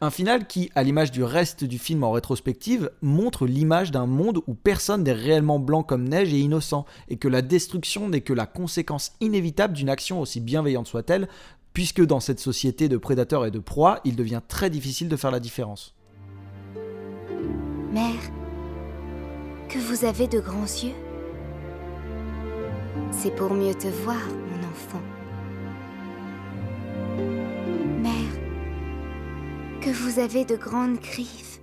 Un final qui, à l'image du reste du film en rétrospective, montre l'image d'un monde où personne n'est réellement blanc comme neige et innocent, et que la destruction n'est que la conséquence inévitable d'une action aussi bienveillante soit-elle, puisque dans cette société de prédateurs et de proies, il devient très difficile de faire la différence. Mère, que vous avez de grands yeux. C'est pour mieux te voir, enfant. que vous avez de grandes griffes.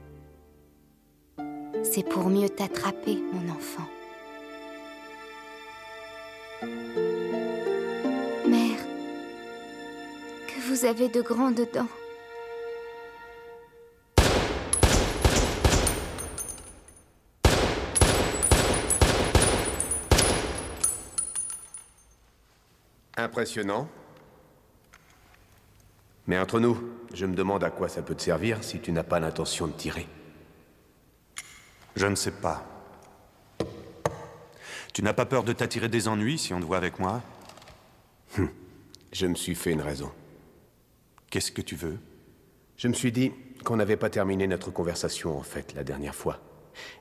C'est pour mieux t'attraper, mon enfant. Mère, que vous avez de grandes dents. Impressionnant. Mais entre nous, je me demande à quoi ça peut te servir si tu n'as pas l'intention de tirer. Je ne sais pas. Tu n'as pas peur de t'attirer des ennuis si on te voit avec moi? Hum. Je me suis fait une raison. Qu'est-ce que tu veux? Je me suis dit qu'on n'avait pas terminé notre conversation, en fait, la dernière fois.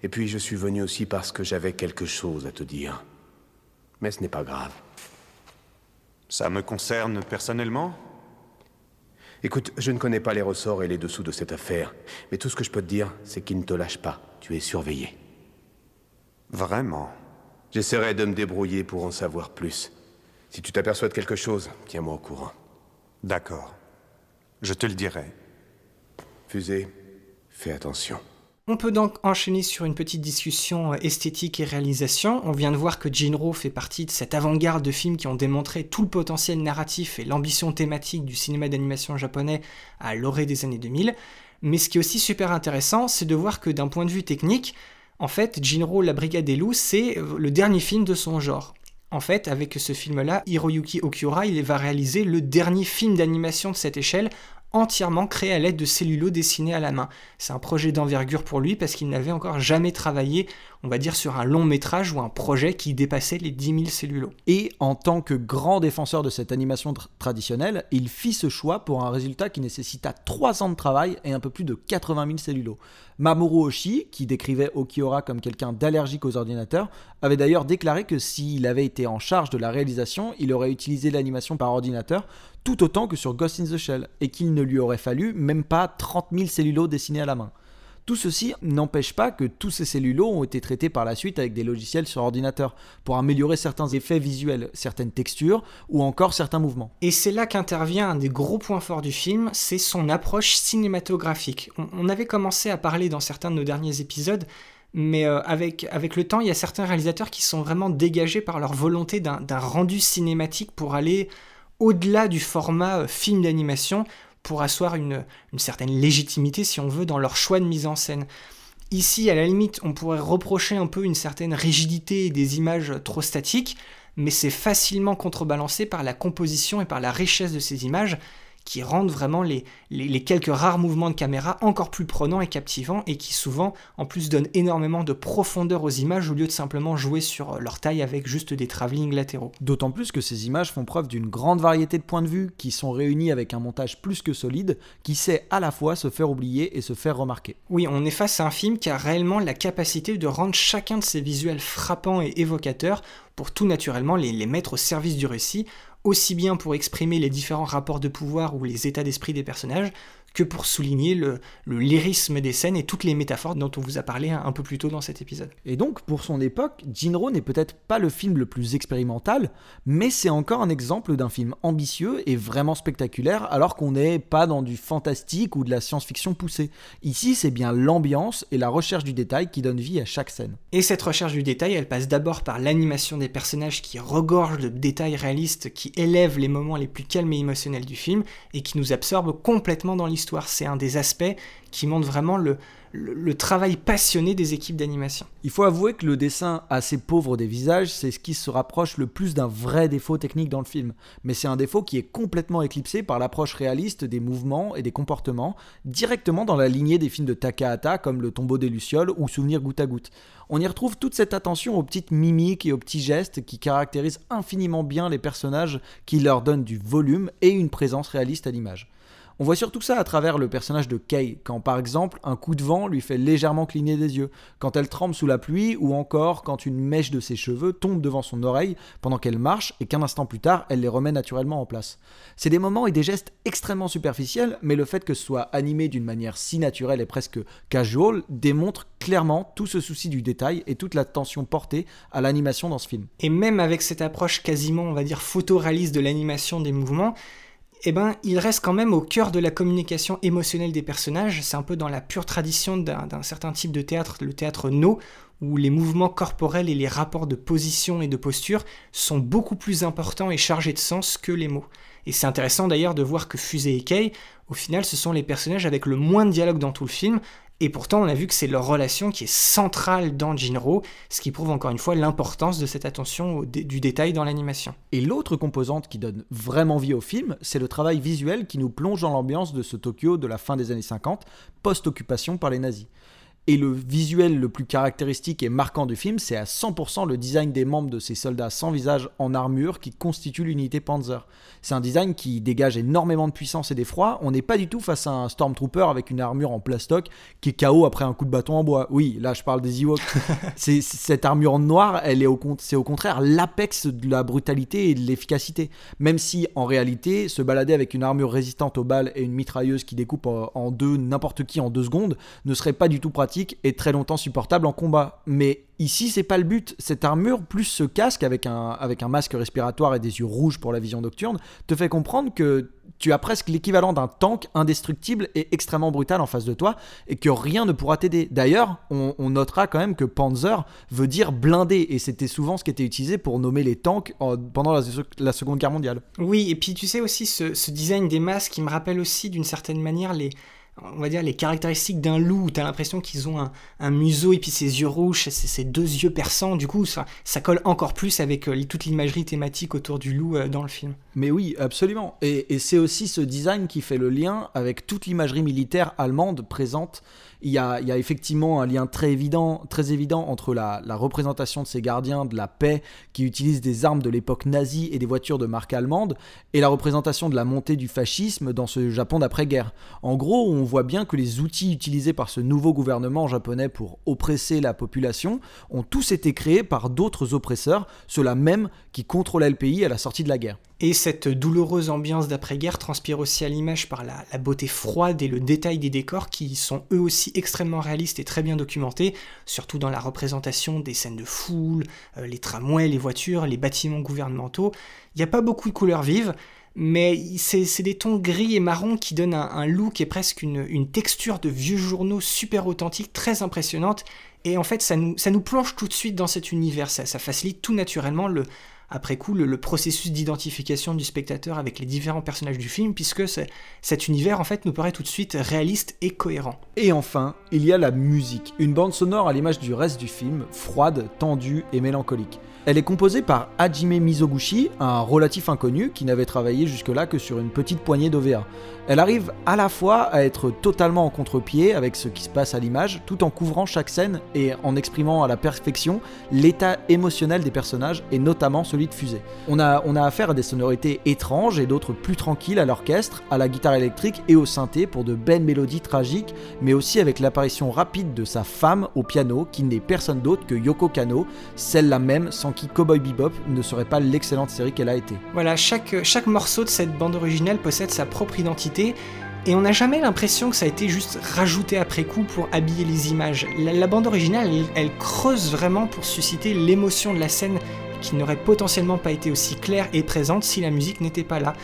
Et puis je suis venu aussi parce que j'avais quelque chose à te dire. Mais ce n'est pas grave. Ça me concerne personnellement? Écoute, je ne connais pas les ressorts et les dessous de cette affaire, mais tout ce que je peux te dire, c'est qu'il ne te lâche pas. Tu es surveillé. Vraiment? J'essaierai de me débrouiller pour en savoir plus. Si tu t'aperçois de quelque chose, tiens-moi au courant. D'accord. Je te le dirai. Fusée, fais attention. On peut donc enchaîner sur une petite discussion euh, esthétique et réalisation. On vient de voir que Jinro fait partie de cette avant-garde de films qui ont démontré tout le potentiel narratif et l'ambition thématique du cinéma d'animation japonais à l'orée des années 2000. Mais ce qui est aussi super intéressant, c'est de voir que d'un point de vue technique, en fait, Jinro, la Brigade des Loups, c'est euh, le dernier film de son genre. En fait, avec ce film-là, Hiroyuki Okiura, il va réaliser le dernier film d'animation de cette échelle entièrement créé à l'aide de cellulos dessinés à la main. C'est un projet d'envergure pour lui parce qu'il n'avait encore jamais travaillé, on va dire, sur un long métrage ou un projet qui dépassait les 10 000 cellulos. Et en tant que grand défenseur de cette animation traditionnelle, il fit ce choix pour un résultat qui nécessita 3 ans de travail et un peu plus de 80 000 cellulos. Mamoru Oshii, qui décrivait Okiora comme quelqu'un d'allergique aux ordinateurs, avait d'ailleurs déclaré que s'il avait été en charge de la réalisation, il aurait utilisé l'animation par ordinateur tout autant que sur Ghost in the Shell, et qu'il ne lui aurait fallu même pas 30 000 cellulos dessinés à la main. Tout ceci n'empêche pas que tous ces cellulos ont été traités par la suite avec des logiciels sur ordinateur pour améliorer certains effets visuels, certaines textures ou encore certains mouvements. Et c'est là qu'intervient un des gros points forts du film, c'est son approche cinématographique. On, avait commencé à parler dans certains de nos derniers épisodes mais euh, avec, le temps, il y a certains réalisateurs qui sont vraiment dégagés par leur volonté d'un rendu cinématique pour aller au-delà du format euh, film d'animation pour asseoir une, certaine légitimité, si on veut, dans leur choix de mise en scène. Ici, à la limite, on pourrait reprocher un peu une certaine rigidité des images trop statiques, mais c'est facilement contrebalancé par la composition et par la richesse de ces images qui rendent vraiment les, les, quelques rares mouvements de caméra encore plus prenants et captivants et qui souvent en plus donnent énormément de profondeur aux images au lieu de simplement jouer sur leur taille avec juste des travelling latéraux. D'autant plus que ces images font preuve d'une grande variété de points de vue qui sont réunis avec un montage plus que solide qui sait à la fois se faire oublier et se faire remarquer. Oui, on est face à un film qui a réellement la capacité de rendre chacun de ses visuels frappants et évocateurs pour tout naturellement les, les mettre au service du récit aussi bien pour exprimer les différents rapports de pouvoir ou les états d'esprit des personnages, que pour souligner le, lyrisme des scènes et toutes les métaphores dont on vous a parlé un, peu plus tôt dans cet épisode. Et donc, pour son époque, Jinro n'est peut-être pas le film le plus expérimental, mais c'est encore un exemple d'un film ambitieux et vraiment spectaculaire, alors qu'on n'est pas dans du fantastique ou de la science-fiction poussée. Ici, c'est bien l'ambiance et la recherche du détail qui donnent vie à chaque scène. Et cette recherche du détail, elle passe d'abord par l'animation des personnages qui regorgent de détails réalistes, qui élèvent les moments les plus calmes et émotionnels du film, et qui nous absorbent complètement dans l'histoire c'est un des aspects qui montre vraiment le, le, travail passionné des équipes d'animation. Il faut avouer que le dessin assez pauvre des visages, c'est ce qui se rapproche le plus d'un vrai défaut technique dans le film. Mais c'est un défaut qui est complètement éclipsé par l'approche réaliste des mouvements et des comportements, directement dans la lignée des films de Takahata comme Le tombeau des Lucioles ou Souvenir goutte à goutte. On y retrouve toute cette attention aux petites mimiques et aux petits gestes qui caractérisent infiniment bien les personnages, qui leur donnent du volume et une présence réaliste à l'image. On voit surtout ça à travers le personnage de Kay, quand par exemple un coup de vent lui fait légèrement cligner des yeux, quand elle tremble sous la pluie, ou encore quand une mèche de ses cheveux tombe devant son oreille pendant qu'elle marche et qu'un instant plus tard elle les remet naturellement en place. C'est des moments et des gestes extrêmement superficiels, mais le fait que ce soit animé d'une manière si naturelle et presque casual démontre clairement tout ce souci du détail et toute l'attention portée à l'animation dans ce film. Et même avec cette approche quasiment, on va dire, photoréaliste de l'animation des mouvements, eh ben, il reste quand même au cœur de la communication émotionnelle des personnages. C'est un peu dans la pure tradition d'un certain type de théâtre, le théâtre no, où les mouvements corporels et les rapports de position et de posture sont beaucoup plus importants et chargés de sens que les mots. Et c'est intéressant d'ailleurs de voir que Fusée et Kay, au final, ce sont les personnages avec le moins de dialogue dans tout le film, et pourtant, on a vu que c'est leur relation qui est centrale dans Jinro, ce qui prouve encore une fois l'importance de cette attention du détail dans l'animation. Et l'autre composante qui donne vraiment vie au film, c'est le travail visuel qui nous plonge dans l'ambiance de ce Tokyo de la fin des années 50, post-occupation par les nazis. Et le visuel le plus caractéristique et marquant du film, c'est à 100% le design des membres de ces soldats sans visage en armure qui constituent l'unité Panzer. C'est un design qui dégage énormément de puissance et d'effroi. On n'est pas du tout face à un Stormtrooper avec une armure en plastoc qui est KO après un coup de bâton en bois. Oui, là je parle des Ewoks. c'est, cette armure noire, elle est au, c'est au contraire l'apex de la brutalité et de l'efficacité. Même si en réalité, se balader avec une armure résistante aux balles et une mitrailleuse qui découpe en deux n'importe qui en deux secondes ne serait pas du tout pratique et très longtemps supportable en combat. Mais ici, c'est pas le but. Cette armure, plus ce casque avec un, avec un masque respiratoire et des yeux rouges pour la vision nocturne, te fait comprendre que tu as presque l'équivalent d'un tank indestructible et extrêmement brutal en face de toi et que rien ne pourra t'aider. D'ailleurs, on, notera quand même que Panzer veut dire blindé et c'était souvent ce qui était utilisé pour nommer les tanks pendant la, Seconde Guerre mondiale. Oui, et puis tu sais aussi ce, ce design des masques qui me rappelle aussi d'une certaine manière les, on va dire, les caractéristiques d'un loup, où tu as l'impression qu'ils ont un, museau et puis ses yeux rouges, ses, deux yeux perçants, du coup, ça, colle encore plus avec euh, toute l'imagerie thématique autour du loup euh, dans le film. Mais oui, absolument. Et c'est aussi ce design qui fait le lien avec toute l'imagerie militaire allemande présente il y, a, effectivement un lien très évident, très évident entre la, représentation de ces gardiens de la paix qui utilisent des armes de l'époque nazie et des voitures de marque allemande et la représentation de la montée du fascisme dans ce Japon d'après-guerre. En gros, on voit bien que les outils utilisés par ce nouveau gouvernement japonais pour oppresser la population ont tous été créés par d'autres oppresseurs, ceux-là même qui contrôlaient le pays à la sortie de la guerre. Et cette douloureuse ambiance d'après-guerre transpire aussi à l'image par la, beauté froide et le détail des décors qui sont eux aussi extrêmement réalistes et très bien documentés, surtout dans la représentation des scènes de foule, euh, les tramways, les voitures, les bâtiments gouvernementaux. Il n'y a pas beaucoup de couleurs vives, mais c'est des tons gris et marron qui donnent un, look et presque une, texture de vieux journaux super authentique, très impressionnante. Et en fait, ça nous, plonge tout de suite dans cet univers, ça facilite tout naturellement le, après coup le, processus d'identification du spectateur avec les différents personnages du film, puisque cet univers en fait nous paraît tout de suite réaliste et cohérent. Et enfin, il y a la musique, une bande sonore à l'image du reste du film, froide, tendue et mélancolique. Elle est composée par Hajime Mizoguchi, un relatif inconnu qui n'avait travaillé jusque-là que sur une petite poignée d'OVA. Elle arrive à la fois à être totalement en contre-pied avec ce qui se passe à l'image, tout en couvrant chaque scène et en exprimant à la perfection l'état émotionnel des personnages et notamment celui de Fusée. On a, on a affaire à des sonorités étranges et d'autres plus tranquilles à l'orchestre, à la guitare électrique et au synthé pour de belles mélodies tragiques, mais aussi avec l'apparition rapide de sa femme au piano qui n'est personne d'autre que Yoko Kano, celle-là même sans qui Cowboy Bebop ne serait pas l'excellente série qu'elle a été. Voilà, chaque, morceau de cette bande originale possède sa propre identité, et on n'a jamais l'impression que ça a été juste rajouté après coup pour habiller les images. La, bande originale, elle creuse vraiment pour susciter l'émotion de la scène qui n'aurait potentiellement pas été aussi claire et présente si la musique n'était pas là.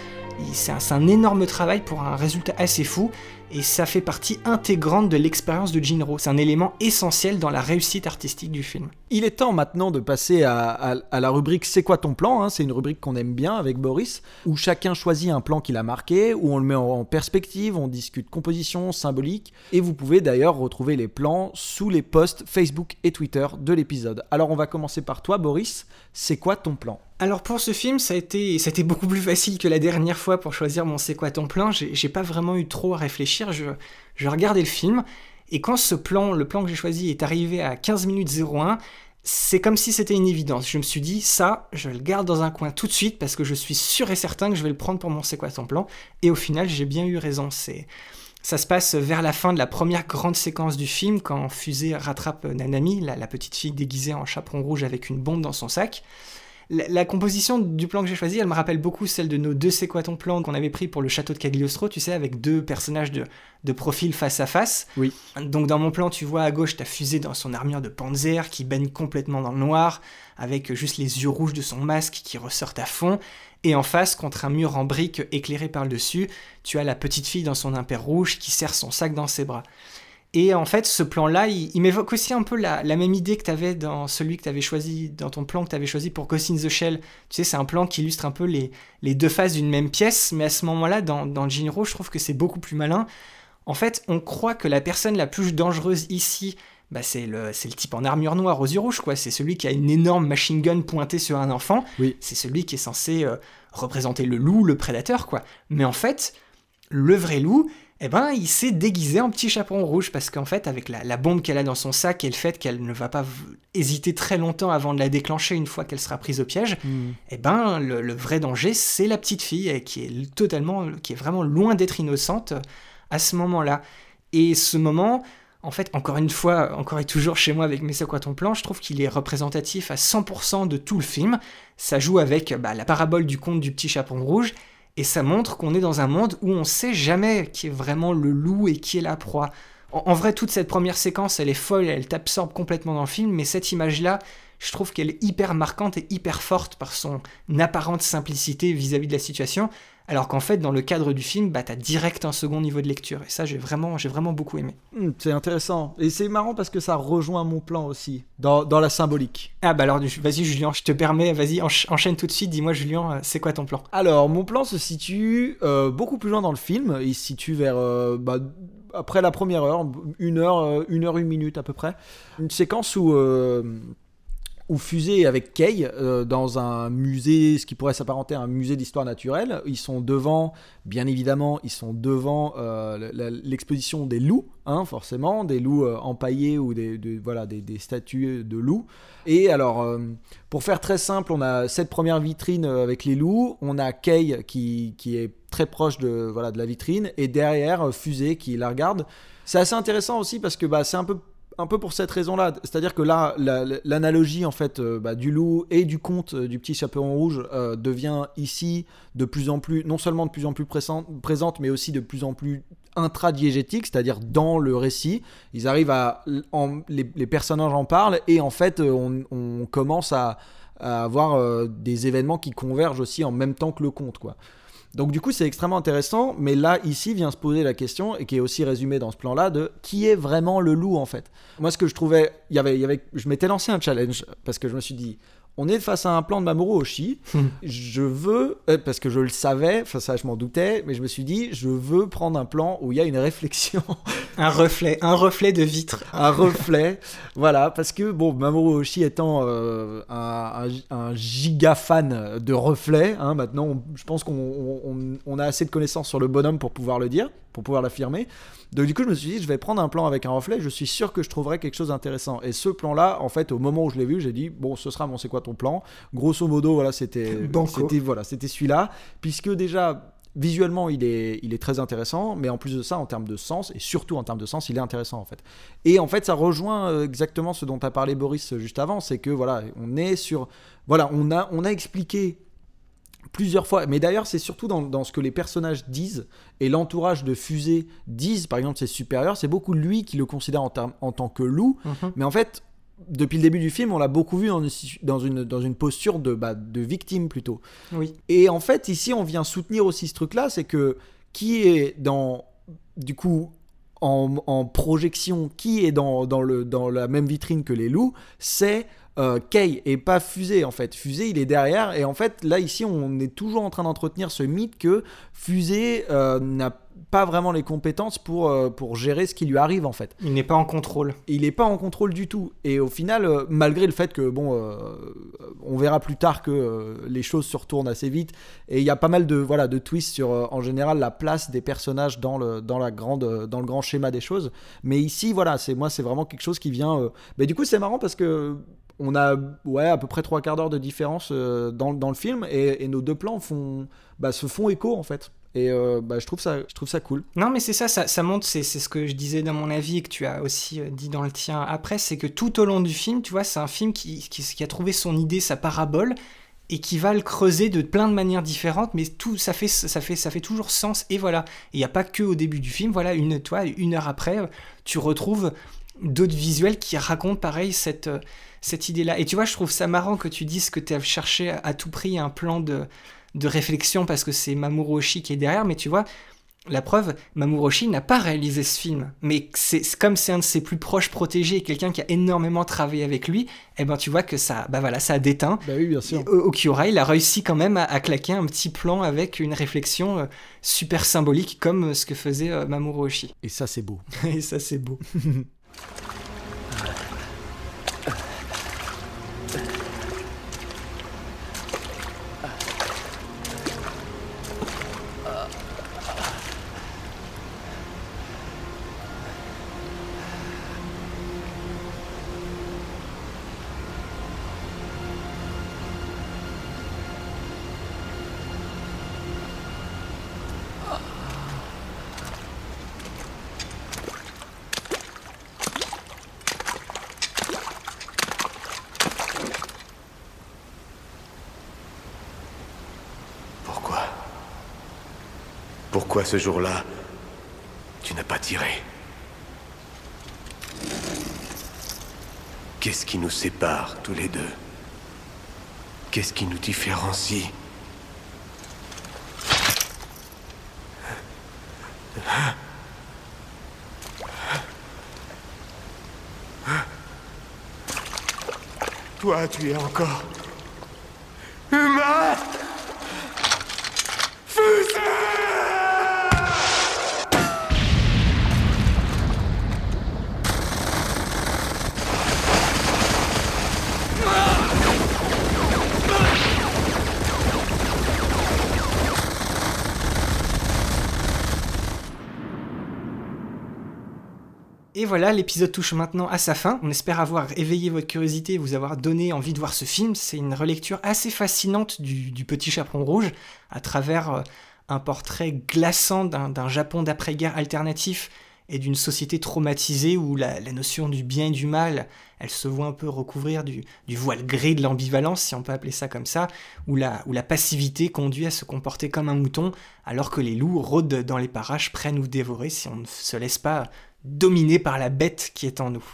C'est un, énorme travail pour un résultat assez fou, et ça fait partie intégrante de l'expérience de Jinro. C'est un élément essentiel dans la réussite artistique du film. Il est temps maintenant de passer à la rubrique C'est quoi ton plan hein C'est une rubrique qu'on aime bien avec Boris, où chacun choisit un plan qu'il a marqué, où on le met en, en perspective, on discute composition, symbolique, et vous pouvez d'ailleurs retrouver les plans sous les posts Facebook et Twitter de l'épisode. Alors on va commencer par toi Boris, c'est quoi ton plan? Alors pour ce film, ça a été, beaucoup plus facile que la dernière fois pour choisir mon c'est quoi ton plan. J'ai pas vraiment eu trop à réfléchir. Je, regardais le film et quand ce plan, le plan que j'ai choisi est arrivé à 15 minutes 01, c'est comme si c'était une évidence. Je me suis dit ça, je le garde dans un coin tout de suite parce que je suis sûr et certain que je vais le prendre pour mon c'est quoi ton plan. Et au final, j'ai bien eu raison. Ça se passe vers la fin de la première grande séquence du film, quand Fusée rattrape Nanami, la petite fille déguisée en chaperon rouge avec une bombe dans son sac. La, la composition du plan que j'ai choisi, elle me rappelle beaucoup celle de nos deux C'est quoi ton plan qu'on avait pris pour le château de Cagliostro, tu sais, avec deux personnages de, de profil face à face. Oui. Donc dans mon plan, tu vois à gauche ta fusée dans son armure de panzer qui baigne complètement dans le noir, avec juste les yeux rouges de son masque qui ressortent à fond. Et en face, contre un mur en briques éclairé par le dessus, tu as la petite fille dans son impair rouge qui serre son sac dans ses bras. Et en fait, ce plan-là, il, il m'évoque aussi un peu la, la même idée que tu avais dans celui que tu avais choisi, dans ton plan que tu avais choisi pour Ghost in the Shell. Tu sais, c'est un plan qui illustre un peu les, les deux faces d'une même pièce, mais à ce moment-là, dans, dans Jinro, je trouve que c'est beaucoup plus malin. En fait, on croit que la personne la plus dangereuse ici, bah, c'est le, le type en armure noire aux yeux rouges, quoi. C'est celui qui a une énorme machine gun pointée sur un enfant. Oui. C'est celui qui est censé euh, représenter le loup, le prédateur, quoi. Mais en fait, le vrai loup, eh ben, il s'est déguisé en petit chaperon rouge parce qu'en fait, avec la, la bombe qu'elle a dans son sac et le fait qu'elle ne va pas hésiter très longtemps avant de la déclencher une fois qu'elle sera prise au piège, eh ben, le, le vrai danger, c'est la petite fille eh, qui est totalement, qui est vraiment loin d'être innocente euh, à ce moment-là. Et ce moment, en fait, encore une fois, encore et toujours chez moi avec mes quoi ton plan, je trouve qu'il est représentatif à 100% de tout le film. Ça joue avec bah, la parabole du conte du petit chaperon rouge, et ça montre qu'on est dans un monde où on sait jamais qui est vraiment le loup et qui est la proie. En, en vrai, toute cette première séquence, elle est folle, elle t'absorbe complètement dans le film, mais cette image-là, je trouve qu'elle est hyper marquante et hyper forte par son apparente simplicité vis-à-vis de la situation, alors qu'en fait, dans le cadre du film, bah, t'as direct un second niveau de lecture, et ça, j'ai vraiment, j'ai vraiment beaucoup aimé. Hmm, C'est intéressant. Et c'est marrant parce que ça rejoint mon plan aussi, dans, dans la symbolique. Ah bah alors, vas-y Julien, je te permets, vas-y, encha- enchaîne tout de suite, dis-moi Julien, euh, c'est quoi ton plan? Alors, mon plan se situe euh, beaucoup plus loin dans le film. Il se situe vers euh, bah, après la première heure, une heure, une heure, une minute à peu près. Une séquence où euh, où Fusée avec Kay euh, dans un musée, ce qui pourrait s'apparenter à un musée d'histoire naturelle. Ils sont devant, bien évidemment, ils sont devant euh, l'exposition des loups, hein, forcément, des loups euh, empaillés ou des, voilà, des, statues de loups. Et alors, euh, pour faire très simple, on a cette première vitrine avec les loups, on a Kay qui, qui est très proche de, voilà, de la vitrine, et derrière, Fusée qui la regarde. C'est assez intéressant aussi parce que bah, c'est un peu un peu pour cette raison-là, c'est-à-dire que là, la- la- l'analogie en fait euh, bah, du loup et du conte euh, du petit chaperon rouge euh, devient ici de plus en plus, non seulement de plus en plus présente, mais aussi de plus en plus intradiégétique, c'est-à-dire dans le récit. Ils arrivent à, les, personnages en parlent et en fait, on, commence à, à avoir des événements qui convergent aussi en même temps que le conte, quoi. Donc du coup, c'est extrêmement intéressant, mais là, ici, vient se poser la question, et qui est aussi résumée dans ce plan-là, de qui est vraiment le loup, en fait. Moi, ce que je trouvais, y y avait, je m'étais lancé un challenge, parce que je me suis dit, on est face à un plan de Mamoru Oshii. je veux, euh, parce que je le savais, enfin ça je m'en doutais, mais je me suis dit, je veux prendre un plan où il y a une réflexion. un reflet, un reflet de vitre. un reflet, voilà, parce que bon, Mamoru Oshii étant euh, un, un, giga fan de reflets, hein, maintenant je pense qu'on on, a assez de connaissances sur le bonhomme pour pouvoir le dire, pour pouvoir l'affirmer. Donc du coup, je me suis dit, je vais prendre un plan avec un reflet, je suis sûr que je trouverai quelque chose d'intéressant. Et ce plan-là, en fait, au moment où je l'ai vu, j'ai dit, bon, ce sera mon c'est quoi ton plan? Grosso modo, voilà, c'était c'était voilà, c'était celui-là, puisque déjà visuellement il est, il est très intéressant, mais en plus de ça, en termes de sens, et surtout en termes de sens, il est intéressant en fait. Et en fait, ça rejoint euh, exactement ce dont a parlé Boris juste avant, c'est que voilà, on est sur, voilà, on a, on a expliqué plusieurs fois. Mais d'ailleurs, c'est surtout dans, ce que les personnages disent et l'entourage de Fusée disent, par exemple, ses supérieurs. C'est beaucoup lui qui le considère en, en tant que loup. Mhm. Mais en fait, depuis le début du film, on l'a beaucoup vu dans une, dans une, dans une posture de, bah, de victime plutôt. Oui. Et en fait, ici, on vient soutenir aussi ce truc-là c'est que qui est dans. Du coup. En, en projection, qui est dans, dans, le, dans la même vitrine que les loups, c'est euh, Kay et pas Fusée en fait. Fusée il est derrière et en fait là ici on est toujours en train d'entretenir ce mythe que Fusée euh, n'a pas vraiment les compétences pour, euh, pour gérer ce qui lui arrive en fait. Il n'est pas en contrôle. Il n'est pas en contrôle du tout. Et au final, malgré le fait que, bon, on verra plus tard que les choses se retournent assez vite, et il y a pas mal de, voilà, de twists sur, en général, la place des personnages dans le, dans la grande, dans le grand schéma des choses. Mais ici, voilà, c'est moi, c'est vraiment quelque chose qui vient... Mais du coup, c'est marrant parce que on a ouais, à peu près trois quarts d'heure de différence euh, dans, dans, le film et, nos deux plans font, bah, se font écho en fait. Et euh, bah, je, trouve ça, je trouve ça cool. Non, mais c'est ça, ça, montre, c'est ce que je disais dans mon avis et que tu as aussi euh, dit dans le tien après, c'est que tout au long du film, tu vois, c'est un film qui, qui, a trouvé son idée, sa parabole, et qui va le creuser de plein de manières différentes, mais tout ça fait ça fait ça fait toujours sens et voilà. Il n'y a pas que au début du film, voilà une toi une heure après, tu retrouves d'autres visuels qui racontent pareil cette cette idée-là. Et tu vois, je trouve ça marrant que tu dises que tu as cherché à tout prix un plan de, de réflexion parce que c'est Mamoru Oshii qui est derrière, mais tu vois, la preuve, Mamoru Oshii n'a pas réalisé ce film, mais c'est comme c'est un de ses plus proches protégés, quelqu'un qui a énormément travaillé avec lui, et eh ben tu vois que ça, bah voilà, ça a déteint. Bah oui, bien sûr. Okiura, il a réussi quand même à, claquer un petit plan avec une réflexion euh, super symbolique comme ce que faisait euh, Mamoru Oshii. Et ça c'est beau. et ça c'est beau. ce jour-là, tu n'as pas tiré. Qu'est-ce qui nous sépare tous les deux? Qu'est-ce qui nous différencie? Toi, tu es encore humain Et voilà, l'épisode touche maintenant à sa fin. On espère avoir éveillé votre curiosité et vous avoir donné envie de voir ce film. C'est une relecture assez fascinante du, Petit Chaperon Rouge à travers euh, un portrait glaçant d'un Japon d'après-guerre alternatif et d'une société traumatisée où la, notion du bien et du mal, elle se voit un peu recouvrir du, voile gris de l'ambivalence, si on peut appeler ça comme ça, où la, passivité conduit à se comporter comme un mouton, alors que les loups rôdent dans les parages, prêts à nous dévorer si on ne se laisse pas dominés par la bête qui est en nous.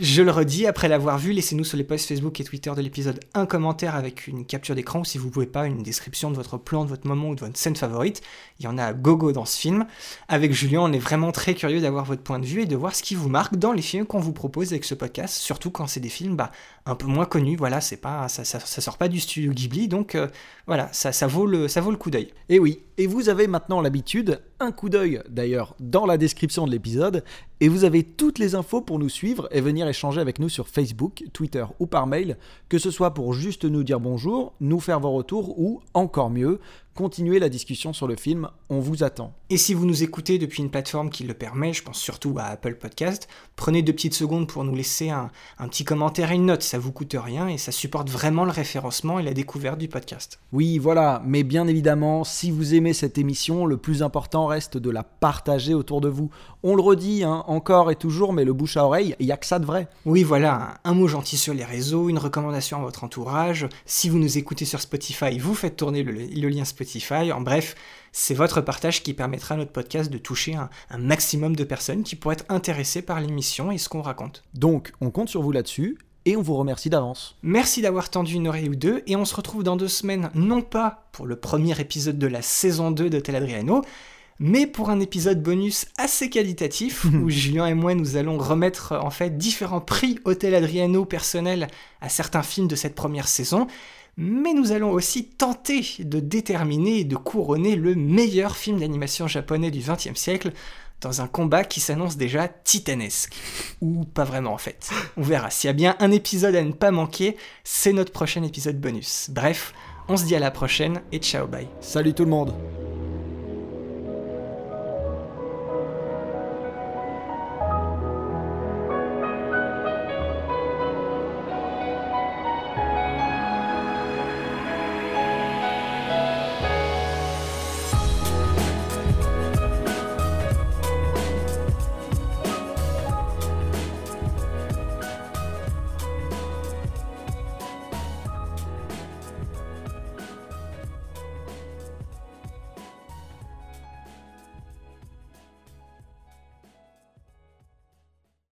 Je le redis, après l'avoir vu, laissez-nous sur les posts Facebook et Twitter de l'épisode un commentaire avec une capture d'écran ou si vous pouvez pas, une description de votre plan, de votre moment ou de votre scène favorite. Il y en a gogo dans ce film. Avec Julien, on est vraiment très curieux d'avoir votre point de vue et de voir ce qui vous marque dans les films qu'on vous propose avec ce podcast, surtout quand c'est des films bah, un peu moins connus. Voilà, c'est pas, ça, ça, sort pas du studio Ghibli, donc euh, voilà, ça, ça, vaut le, ça vaut le coup d'œil. Et oui, et vous avez maintenant l'habitude, un coup d'œil d'ailleurs dans la description de l'épisode, et vous avez toutes les infos pour nous suivre et venir échanger avec nous sur Facebook, Twitter ou par mail, que ce soit pour juste nous dire bonjour, nous faire vos retours ou, encore mieux, continuer la discussion sur le film, on vous attend. Et si vous nous écoutez depuis une plateforme qui le permet, je pense surtout à Apple Podcast, prenez deux petites secondes pour nous laisser un, un, petit commentaire et une note, ça vous coûte rien et ça supporte vraiment le référencement et la découverte du podcast. Oui, voilà, mais bien évidemment, si vous aimez cette émission, le plus important reste de la partager autour de vous. On le redit hein, encore et toujours, mais le bouche à oreille, il n'y a que ça de vrai. Oui, voilà, un mot gentil sur les réseaux, une recommandation à votre entourage. Si vous nous écoutez sur Spotify, vous faites tourner le, le lien Spotify. En bref, c'est votre partage qui permettra à notre podcast de toucher un, un, maximum de personnes qui pourraient être intéressées par l'émission et ce qu'on raconte. Donc, on compte sur vous là-dessus et on vous remercie d'avance. Merci d'avoir tendu une oreille ou deux et on se retrouve dans deux semaines, non pas pour le premier épisode de la saison 2 de Tel Adriano, mais pour un épisode bonus assez qualitatif où Julien et moi nous allons remettre en fait différents prix Hôtel Adriano personnels à certains films de cette première saison mais nous allons aussi tenter de déterminer et de couronner le meilleur film d'animation japonais du XXe siècle dans un combat qui s'annonce déjà titanesque. Ou pas vraiment en fait. On verra. S'il y a bien un épisode à ne pas manquer, c'est notre prochain épisode bonus. Bref, on se dit à la prochaine et ciao bye. Salut tout le monde